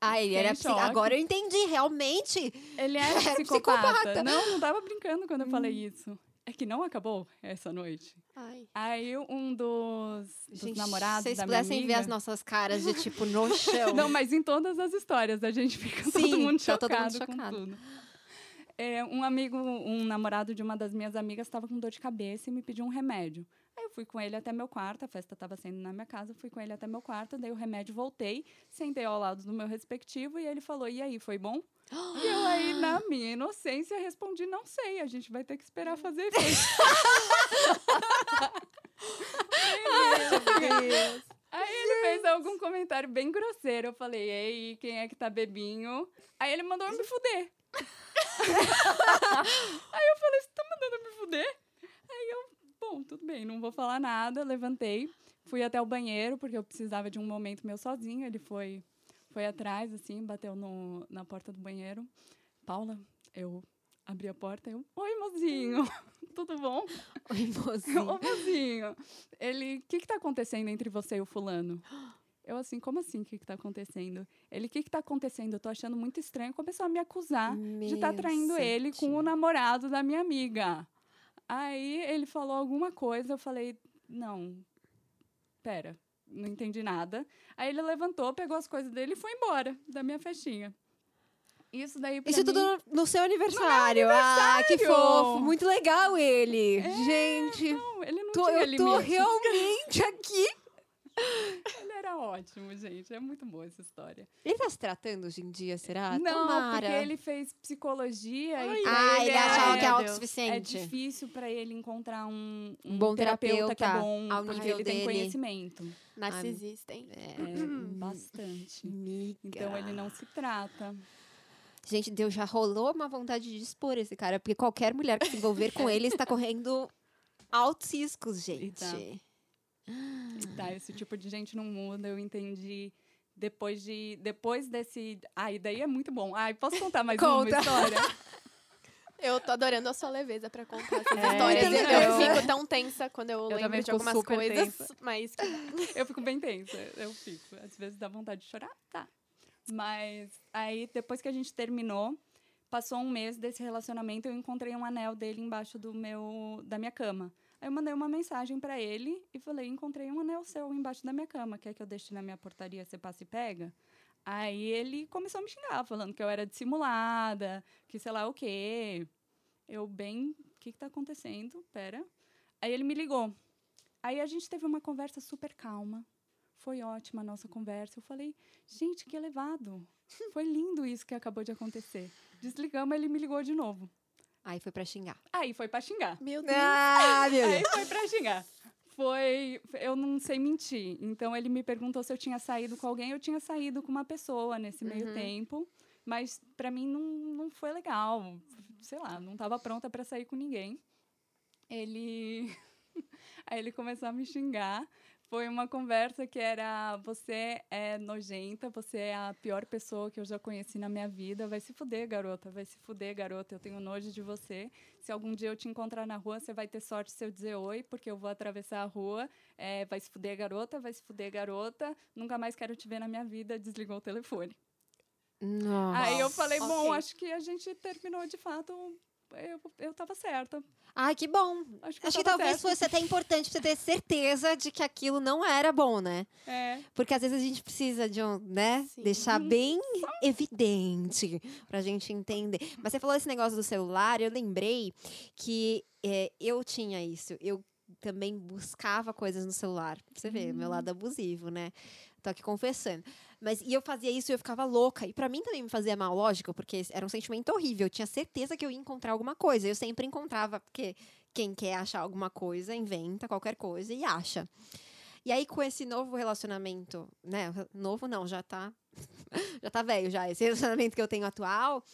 Ah, ele era em psi... choque. Agora eu entendi, realmente. Ele [LAUGHS] É psicopata. psicopata. Não, não tava brincando quando eu falei isso. É que não acabou essa noite. Ai. Aí um dos, dos Gente, namorados se vocês da minha pudessem amiga... ver as nossas caras de tipo no [LAUGHS] chão. Não, mas em todas as histórias a gente fica todo Sim, mundo tá chocado, todo mundo chocado. com tudo. É, um amigo, um namorado de uma das minhas amigas estava com dor de cabeça e me pediu um remédio. Aí eu fui com ele até meu quarto, a festa estava sendo na minha casa, fui com ele até meu quarto, dei o remédio, voltei, sentei ao lado do meu respectivo e ele falou: "E aí, foi bom?" [GASPS] E eu aí, na minha inocência, respondi: "Não sei, a gente vai ter que esperar fazer efeito." Aí ele fez algum comentário bem grosseiro. Eu falei, ei, quem é que tá bebinho? Aí ele mandou eu me fuder. [LAUGHS] Aí eu falei, você tá mandando eu me fuder? Aí eu, bom, tudo bem, não vou falar nada. Levantei, fui até o banheiro, porque eu precisava de um momento meu sozinho. Ele foi, foi atrás, assim, bateu no, na porta do banheiro. Paula, eu abri a porta, eu, oi, mozinho, [LAUGHS] tudo bom? Oi, mocinho. [LAUGHS] Ô, mozinho, ele, o que que tá acontecendo entre você e o fulano? Eu assim, como assim, o que que tá acontecendo? Ele, o que que tá acontecendo? Eu tô achando muito estranho. Começou a me acusar de estar Meu traindo ele com o namorado da minha amiga. Aí ele falou alguma coisa, eu falei, não, pera, não entendi nada. Aí ele levantou, pegou as coisas dele e foi embora da minha festinha. Isso daí Isso mim... tudo no, no seu aniversário. Ah, que aniversário! fofo. Muito legal ele. Gente, Não, ele não tô- eu tô realmente aqui. [LAUGHS] Ele era ótimo, gente. É muito boa essa história. Ele tá se tratando hoje em dia, será? não, Tomara. porque ele fez psicologia Ai, e Ah, ele é- achava que é Deus. É autossuficiente. difícil pra ele encontrar um, Um bom terapeuta que é bom, ao porque nível ele tem dele. conhecimento. Narcisista, hein? É, Hum. [CLEARS THROAT] bastante. Amiga. Então ele não se trata. Gente, Deus já rolou uma vontade de expor esse cara, porque qualquer mulher que se envolver com ele está correndo altos riscos, gente. Tá. [GASPS] Tá, esse tipo de gente não muda, eu entendi. Depois de. Depois desse. Ai, daí é muito bom. Ai, posso contar mais Conta. uma história? [LAUGHS] Eu tô adorando a sua leveza pra contar essas É, histórias. Eu, legal. fico tão tensa quando eu, também lembro de algumas coisas, tensa. [LAUGHS] mas [LAUGHS] Eu fico bem tensa, eu fico. Às vezes dá vontade de chorar, tá. Mas aí, depois que a gente terminou, passou um mês desse relacionamento, eu encontrei um anel dele embaixo do meu, da minha cama. Aí eu mandei uma mensagem pra ele e falei, encontrei um anel seu embaixo da minha cama, quer que eu deixe na minha portaria, você passa e pega? Aí ele começou a me xingar, falando que eu era dissimulada, que sei lá o quê. Eu, bem, o que que tá acontecendo? Pera. Aí ele me ligou. Aí a gente teve uma conversa super calma. Foi ótima a nossa conversa. Eu falei, gente, que elevado. Foi lindo isso que acabou de acontecer. Desligamos, ele me ligou de novo. Aí foi pra xingar. Aí foi pra xingar. meu Deus. Ah, meu Aí foi pra xingar. Foi. Eu não sei mentir. Então ele me perguntou se eu tinha saído com alguém. Eu tinha saído com uma pessoa nesse meio Uhum. tempo. Mas pra mim não, não foi legal. Sei lá, não tava pronta pra sair com ninguém. Ele. [LAUGHS] Aí ele começou a me xingar. Foi uma conversa que era: você é nojenta, você é a pior pessoa que eu já conheci na minha vida. Vai se fuder, garota, vai se fuder, garota. Eu tenho nojo de você. Se algum dia eu te encontrar na rua, você vai ter sorte se eu dizer oi, porque eu vou atravessar a rua. É, vai se fuder, garota, vai se fuder, garota. Nunca mais quero te ver na minha vida. Desligou o telefone. Nossa. Aí eu falei: bom, ok. acho que a gente terminou de fato. Eu, eu tava certa. Ai, que bom. Acho que, Acho que talvez certa. fosse até importante você ter certeza de que aquilo não era bom, né? É. Porque às vezes a gente precisa de um, né? Sim. Deixar bem evidente pra gente entender. Mas você falou esse negócio do celular, eu lembrei que é, eu tinha isso. Eu também buscava coisas no celular. Você vê, meu lado abusivo, né? Tô aqui confessando. Mas e eu fazia isso e eu ficava louca. E pra mim também me fazia mal, lógico, porque era um sentimento horrível. Eu tinha certeza que eu ia encontrar alguma coisa. Eu sempre encontrava, porque quem quer achar alguma coisa, inventa qualquer coisa e acha. E aí, com esse novo relacionamento, né? Novo não, já tá. [LAUGHS] já tá velho já. Esse relacionamento que eu tenho atual,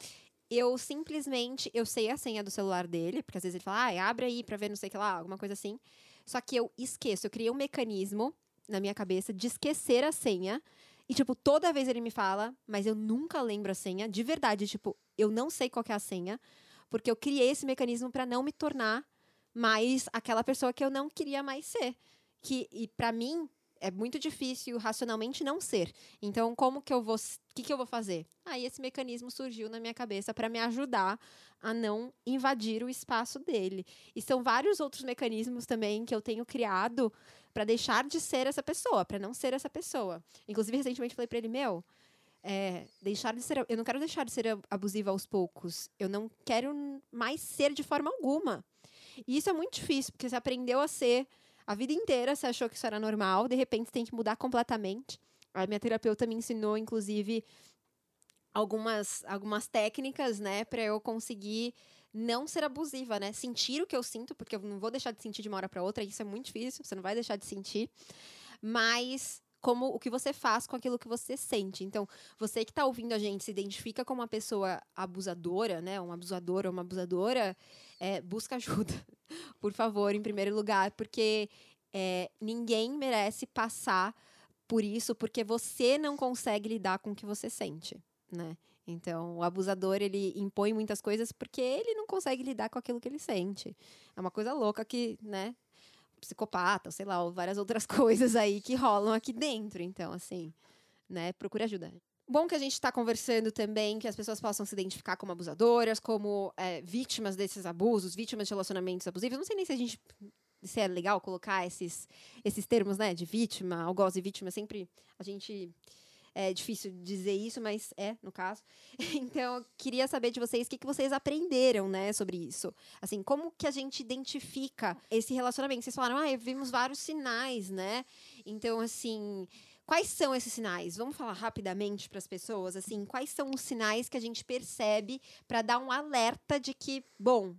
eu simplesmente. Eu sei a senha do celular dele, porque às vezes ele fala, ah, abre aí pra ver não sei o que lá, alguma coisa assim. Só que eu esqueço, eu criei um mecanismo na minha cabeça de esquecer a senha. E, tipo, toda vez ele me fala, mas eu nunca lembro a senha. De verdade, tipo, eu não sei qual é a senha. Porque eu criei esse mecanismo para não me tornar mais aquela pessoa que eu não queria mais ser. Que, e para mim, é muito difícil racionalmente não ser. Então, como que eu vou, o que, que eu vou fazer? Aí esse mecanismo surgiu na minha cabeça para me ajudar a não invadir o espaço dele. E são vários outros mecanismos também que eu tenho criado para deixar de ser essa pessoa, para não ser essa pessoa. Inclusive, recentemente falei para ele, meu, é, deixar de ser, eu não quero deixar de ser abusiva aos poucos. Eu não quero mais ser de forma alguma. E isso é muito difícil, porque você aprendeu a ser a vida inteira, você achou que isso era normal, de repente você tem que mudar completamente. A minha terapeuta me ensinou, inclusive, algumas, algumas técnicas, né, para eu conseguir não ser abusiva, né? Sentir o que eu sinto, porque eu não vou deixar de sentir de uma hora para outra, isso é muito difícil, você não vai deixar de sentir. Mas como o que você faz com aquilo que você sente. Então, você que está ouvindo a gente se identifica como uma pessoa abusadora, né? Um abusador ou uma abusadora, é, busca ajuda, [LAUGHS] por favor, em primeiro lugar, porque é, ninguém merece passar por isso porque você não consegue lidar com o que você sente, né? Então, o abusador, ele impõe muitas coisas porque ele não consegue lidar com aquilo que ele sente. É uma coisa louca que, né, psicopata, sei lá, ou várias outras [LAUGHS] coisas aí que rolam aqui dentro. Então, assim, né, procure ajuda. Bom que a gente está conversando também que as pessoas possam se identificar como abusadoras, como é, vítimas desses abusos, vítimas de relacionamentos abusivos. Não sei nem se a gente se é legal colocar esses, esses termos, né, de vítima, algoz e vítima. Sempre a gente é difícil dizer isso, mas é, no caso. [LAUGHS] Então, eu queria saber de vocês o que, que vocês aprenderam, né, sobre isso. Assim, como que a gente identifica esse relacionamento? Vocês falaram, ah, vimos vários sinais, né? Então, assim, quais são esses sinais? Vamos falar rapidamente para as pessoas, assim, quais são os sinais que a gente percebe para dar um alerta de que, bom,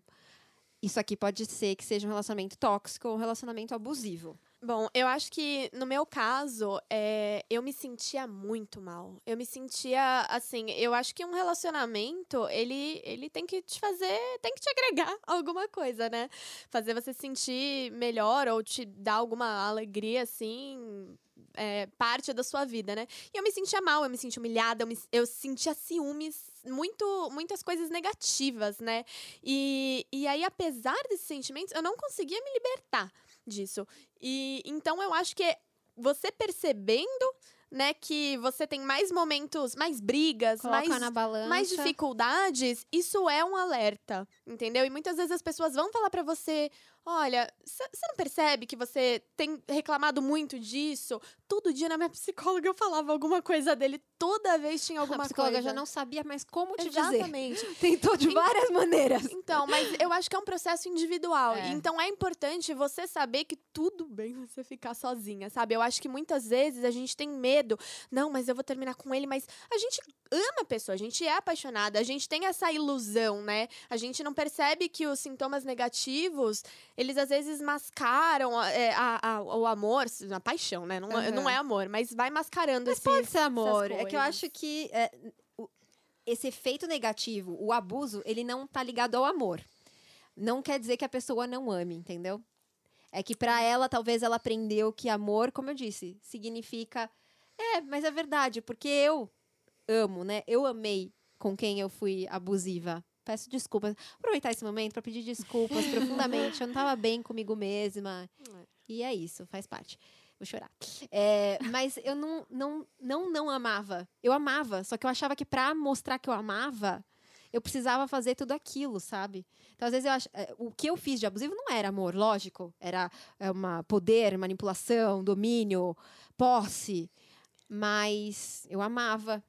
isso aqui pode ser que seja um relacionamento tóxico ou um relacionamento abusivo. Bom, eu acho que no meu caso, é, eu me sentia muito mal. Eu me sentia assim, eu acho que um relacionamento, ele, ele tem que te fazer, tem que te agregar [LAUGHS] alguma coisa, né? Fazer você sentir melhor ou te dar alguma alegria, assim, é, parte da sua vida, né? E eu me sentia mal, eu me sentia humilhada, eu, me, eu sentia ciúmes, muito, muitas coisas negativas, né? E, e aí, apesar desses sentimentos, eu não conseguia me libertar disso. E então eu acho que você percebendo né, que você tem mais momentos, mais brigas, mais, mais dificuldades, isso é um alerta, entendeu? E muitas vezes as pessoas vão falar para você, Olha, você não percebe que você tem reclamado muito disso? Todo dia na minha [LAUGHS] psicóloga eu falava alguma coisa dele, toda vez tinha alguma coisa. A psicóloga coisa. já não sabia mais como te Exatamente. dizer. [LAUGHS] Tentou de várias maneiras. Então, mas eu acho que é um processo individual. É. Então é importante você saber que tudo bem você ficar sozinha, sabe? Eu acho que muitas vezes a gente tem medo. Não, mas eu vou terminar com ele, mas a gente ama a pessoa, a gente é apaixonada, a gente tem essa ilusão, né? A gente não percebe que os sintomas negativos eles às vezes mascaram é, a, a, o amor, a paixão, né? Não, uhum. não é amor, mas vai mascarando mas esse pode ser amor. É que eu acho que é, o, esse efeito negativo, o abuso, ele não tá ligado ao amor. Não quer dizer que a pessoa não ame, entendeu? É que para ela, talvez ela aprendeu que amor, como eu disse, significa. É, mas é verdade, porque eu amo, né? Eu amei com quem eu fui abusiva peço desculpas. Aproveitar esse momento para pedir desculpas profundamente. Eu não estava bem comigo mesma. E é isso, faz parte. Vou chorar. É, mas eu não, não, não, não amava. Eu amava, só que eu achava que para mostrar que eu amava, eu precisava fazer tudo aquilo, sabe? Então, às vezes, eu acho, é, o que eu fiz de abusivo não era amor, lógico. Era é, uma poder, manipulação, domínio, posse. Mas eu amava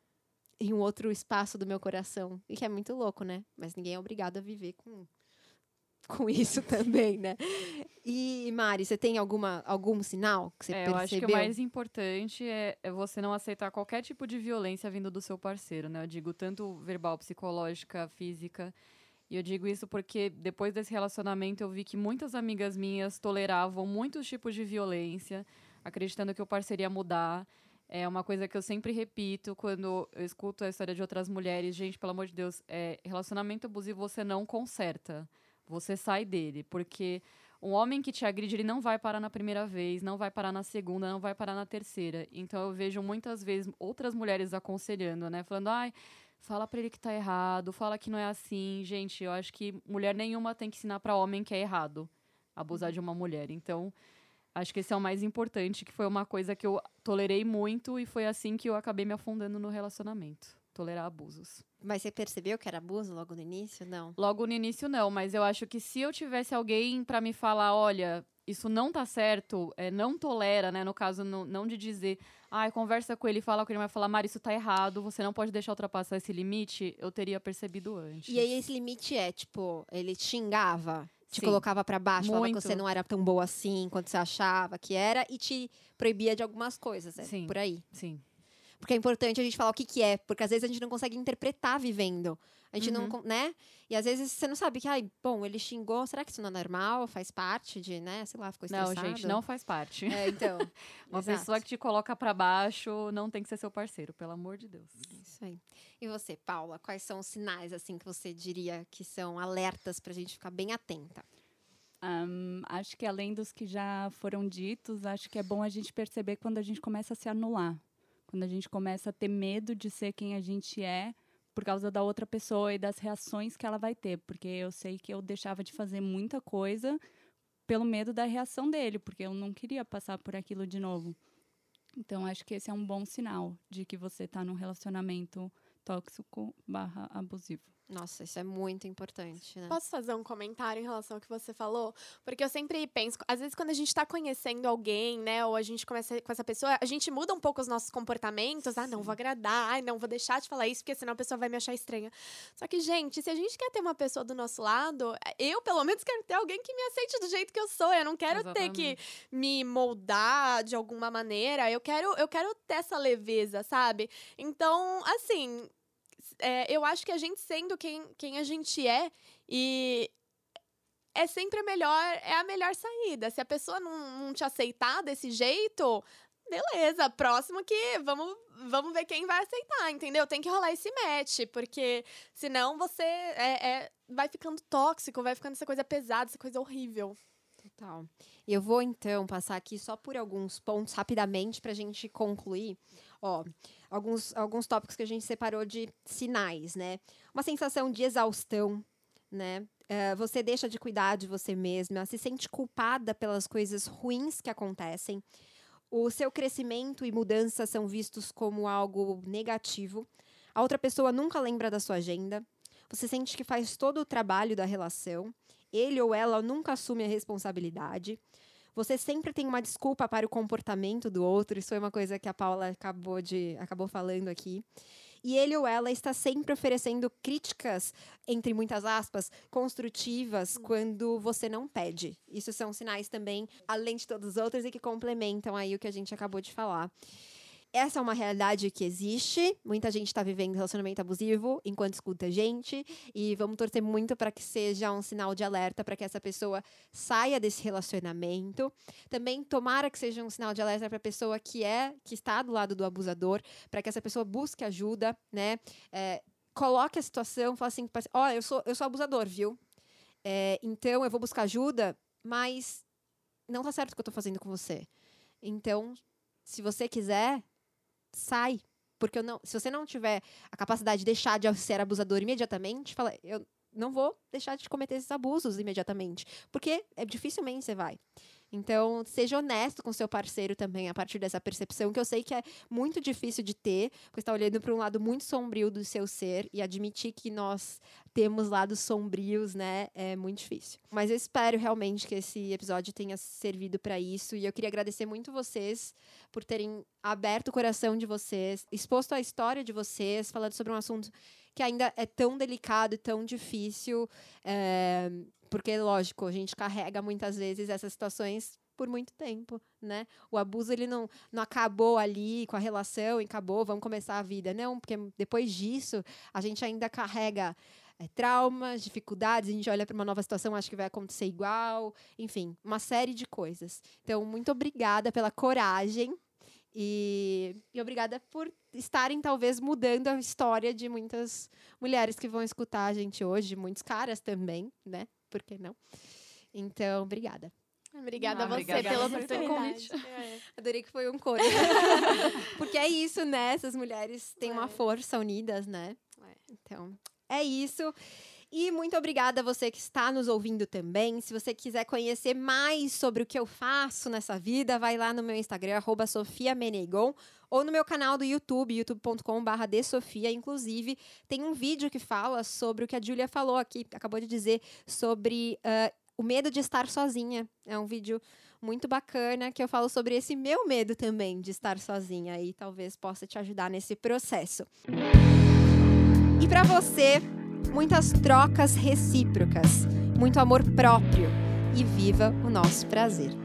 em um outro espaço do meu coração. E que é muito louco, né? Mas ninguém é obrigado a viver com, com [LAUGHS] isso também, né? E, Mari, você tem alguma, algum sinal que você é, percebeu? Eu acho que o mais importante é, é, você não aceitar qualquer tipo de violência vindo do seu parceiro, né? Eu digo tanto verbal, psicológica, física. E eu digo isso porque depois desse relacionamento eu vi que muitas amigas minhas toleravam muitos tipos de violência, acreditando que o parceiro ia mudar. É uma coisa que eu sempre repito quando eu escuto a história de outras mulheres. Gente, pelo amor de Deus, é, relacionamento abusivo você não conserta. Você sai dele. Porque Um homem que te agride, ele não vai parar na primeira vez, não vai parar na segunda, não vai parar na terceira. Então eu vejo muitas vezes outras mulheres aconselhando, né? Falando, ai, fala pra ele que tá errado, fala que não é assim. Gente, eu acho que mulher nenhuma tem que ensinar para homem que é errado abusar de uma mulher. Então, acho que esse é o mais importante, que foi uma coisa que eu tolerei muito e foi assim que eu acabei me afundando no relacionamento. Tolerar abusos. Mas você percebeu que era abuso logo no início? Não. Logo no início, não, mas eu acho que se eu tivesse alguém para me falar, olha, isso não tá certo, é, não tolera, né? No caso, não, não de dizer, ai, ah, conversa com ele, fala com ele, vai falar, Mari, isso tá errado, você não pode deixar ultrapassar esse limite, eu teria percebido antes. E aí esse limite é, tipo, ele xingava? Te Sim. colocava para baixo, Muito. falava que você não era tão boa assim quanto você achava que era e te proibia de algumas coisas, é Sim. por aí. Sim. Porque é importante a gente falar o que, que é, porque às vezes a gente não consegue interpretar vivendo. A gente uhum. não, né? E às vezes você não sabe que, ai, bom, ele xingou, será que isso não é normal? Faz parte de, né? Sei lá, ficou estressado. Não, gente, não faz parte. É, então. [LAUGHS] Uma exato. pessoa que te coloca para baixo não tem que ser seu parceiro, pelo amor de Deus. Isso aí. E você, Paula, quais são os sinais, assim, que você diria que são alertas pra gente ficar bem atenta? Um, acho que além dos que já foram ditos, acho que é bom a gente perceber quando a gente começa a se anular. Quando a gente começa a ter medo de ser quem a gente é por causa da outra pessoa e das reações que ela vai ter. Porque eu sei que eu deixava de fazer muita coisa pelo medo da reação dele, porque eu não queria passar por aquilo de novo. Então, acho que esse é um bom sinal de que você está num relacionamento tóxico barra abusivo. Nossa, isso é muito importante, né? Posso fazer um comentário em relação ao que você falou? Porque eu sempre penso, às vezes quando a gente tá conhecendo alguém, né, ou a gente começa com essa pessoa, a gente muda um pouco os nossos comportamentos. Sim. Ah, não vou agradar, ah, não vou deixar de falar isso, porque senão a pessoa vai me achar estranha. Só que, gente, se a gente quer ter uma pessoa do nosso lado, eu, pelo menos, quero ter alguém que me aceite do jeito que eu sou. Eu não quero Exatamente. ter que me moldar de alguma maneira. Eu quero, eu quero ter essa leveza, sabe? Então, assim, é, eu acho que a gente sendo quem, quem a gente é e é sempre a melhor, é a melhor saída. Se a pessoa não, não te aceitar desse jeito, beleza, próximo que vamos, vamos ver quem vai aceitar, entendeu? Tem que rolar esse match, porque senão você é, é, vai ficando tóxico, vai ficando essa coisa pesada, essa coisa horrível. Total. Eu vou então passar aqui só por alguns pontos rapidamente para a gente concluir. Ó, alguns, alguns tópicos que a gente separou de sinais, né? Uma sensação de exaustão, né? Uh, você deixa de cuidar de você mesma, se sente culpada pelas coisas ruins que acontecem. O seu crescimento e mudança são vistos como algo negativo. A outra pessoa nunca lembra da sua agenda. Você sente que faz todo o trabalho da relação. Ele ou ela nunca assume a responsabilidade. Você sempre tem uma desculpa para o comportamento do outro. Isso foi uma coisa que a Paula acabou de acabou falando aqui. E ele ou ela está sempre oferecendo críticas, entre muitas aspas, construtivas quando você não pede. Isso são sinais também, além de todos os outros, e que complementam aí o que a gente acabou de falar essa é uma realidade que existe. Muita gente está vivendo relacionamento abusivo enquanto escuta a gente. E vamos torcer muito para que seja um sinal de alerta para que essa pessoa saia desse relacionamento. Também tomara que seja um sinal de alerta para a pessoa que é, que está do lado do abusador, para que essa pessoa busque ajuda, né? É, coloque a situação, fala assim, ó, eu sou, eu sou abusador, viu? É, então eu vou buscar ajuda, mas não tá certo o que eu tô fazendo com você. Então, se você quiser, sai. Porque eu não, se você não tiver a capacidade de deixar de ser abusador imediatamente, fala, eu não vou deixar de cometer esses abusos imediatamente. Porque é, dificilmente você vai. Então, seja honesto com seu parceiro também a partir dessa percepção, que eu sei que é muito difícil de ter, porque está olhando para um lado muito sombrio do seu ser e admitir que nós temos lados sombrios, né, é muito difícil. Mas eu espero realmente que esse episódio tenha servido para isso e eu queria agradecer muito vocês por terem aberto o coração de vocês, exposto a história de vocês, falando sobre um assunto que ainda é tão delicado e tão difícil. É, porque, lógico, a gente carrega muitas vezes essas situações por muito tempo, né? O abuso ele não, não acabou ali com a relação acabou, vamos começar a vida, não, porque depois disso a gente ainda carrega é, traumas, dificuldades, a gente olha para uma nova situação, acha que vai acontecer igual, enfim, uma série de coisas. Então, muito obrigada pela coragem e, e obrigada por estarem talvez mudando a história de muitas mulheres que vão escutar a gente hoje, muitos caras também, né? Por que não? Então, obrigada. Obrigada Ah, a você obrigada pela oportunidade. convite. É. Adorei que foi um coro. [LAUGHS] Porque é isso, né? Essas mulheres têm uma É. força unidas, né? É. Então, é isso. E muito obrigada a você que está nos ouvindo também. Se você quiser conhecer mais sobre o que eu faço nessa vida, vai lá no meu Instagram, arroba Sofia Menegon, ou no meu canal do YouTube, youtube.com.br desofia. Inclusive, tem um vídeo que fala sobre o que a Julia falou aqui, acabou de dizer, sobre ah, o medo de estar sozinha. É um vídeo muito bacana que eu falo sobre esse meu medo também de estar sozinha e talvez possa te ajudar nesse processo. E para você, muitas trocas recíprocas, muito amor próprio e viva o nosso prazer.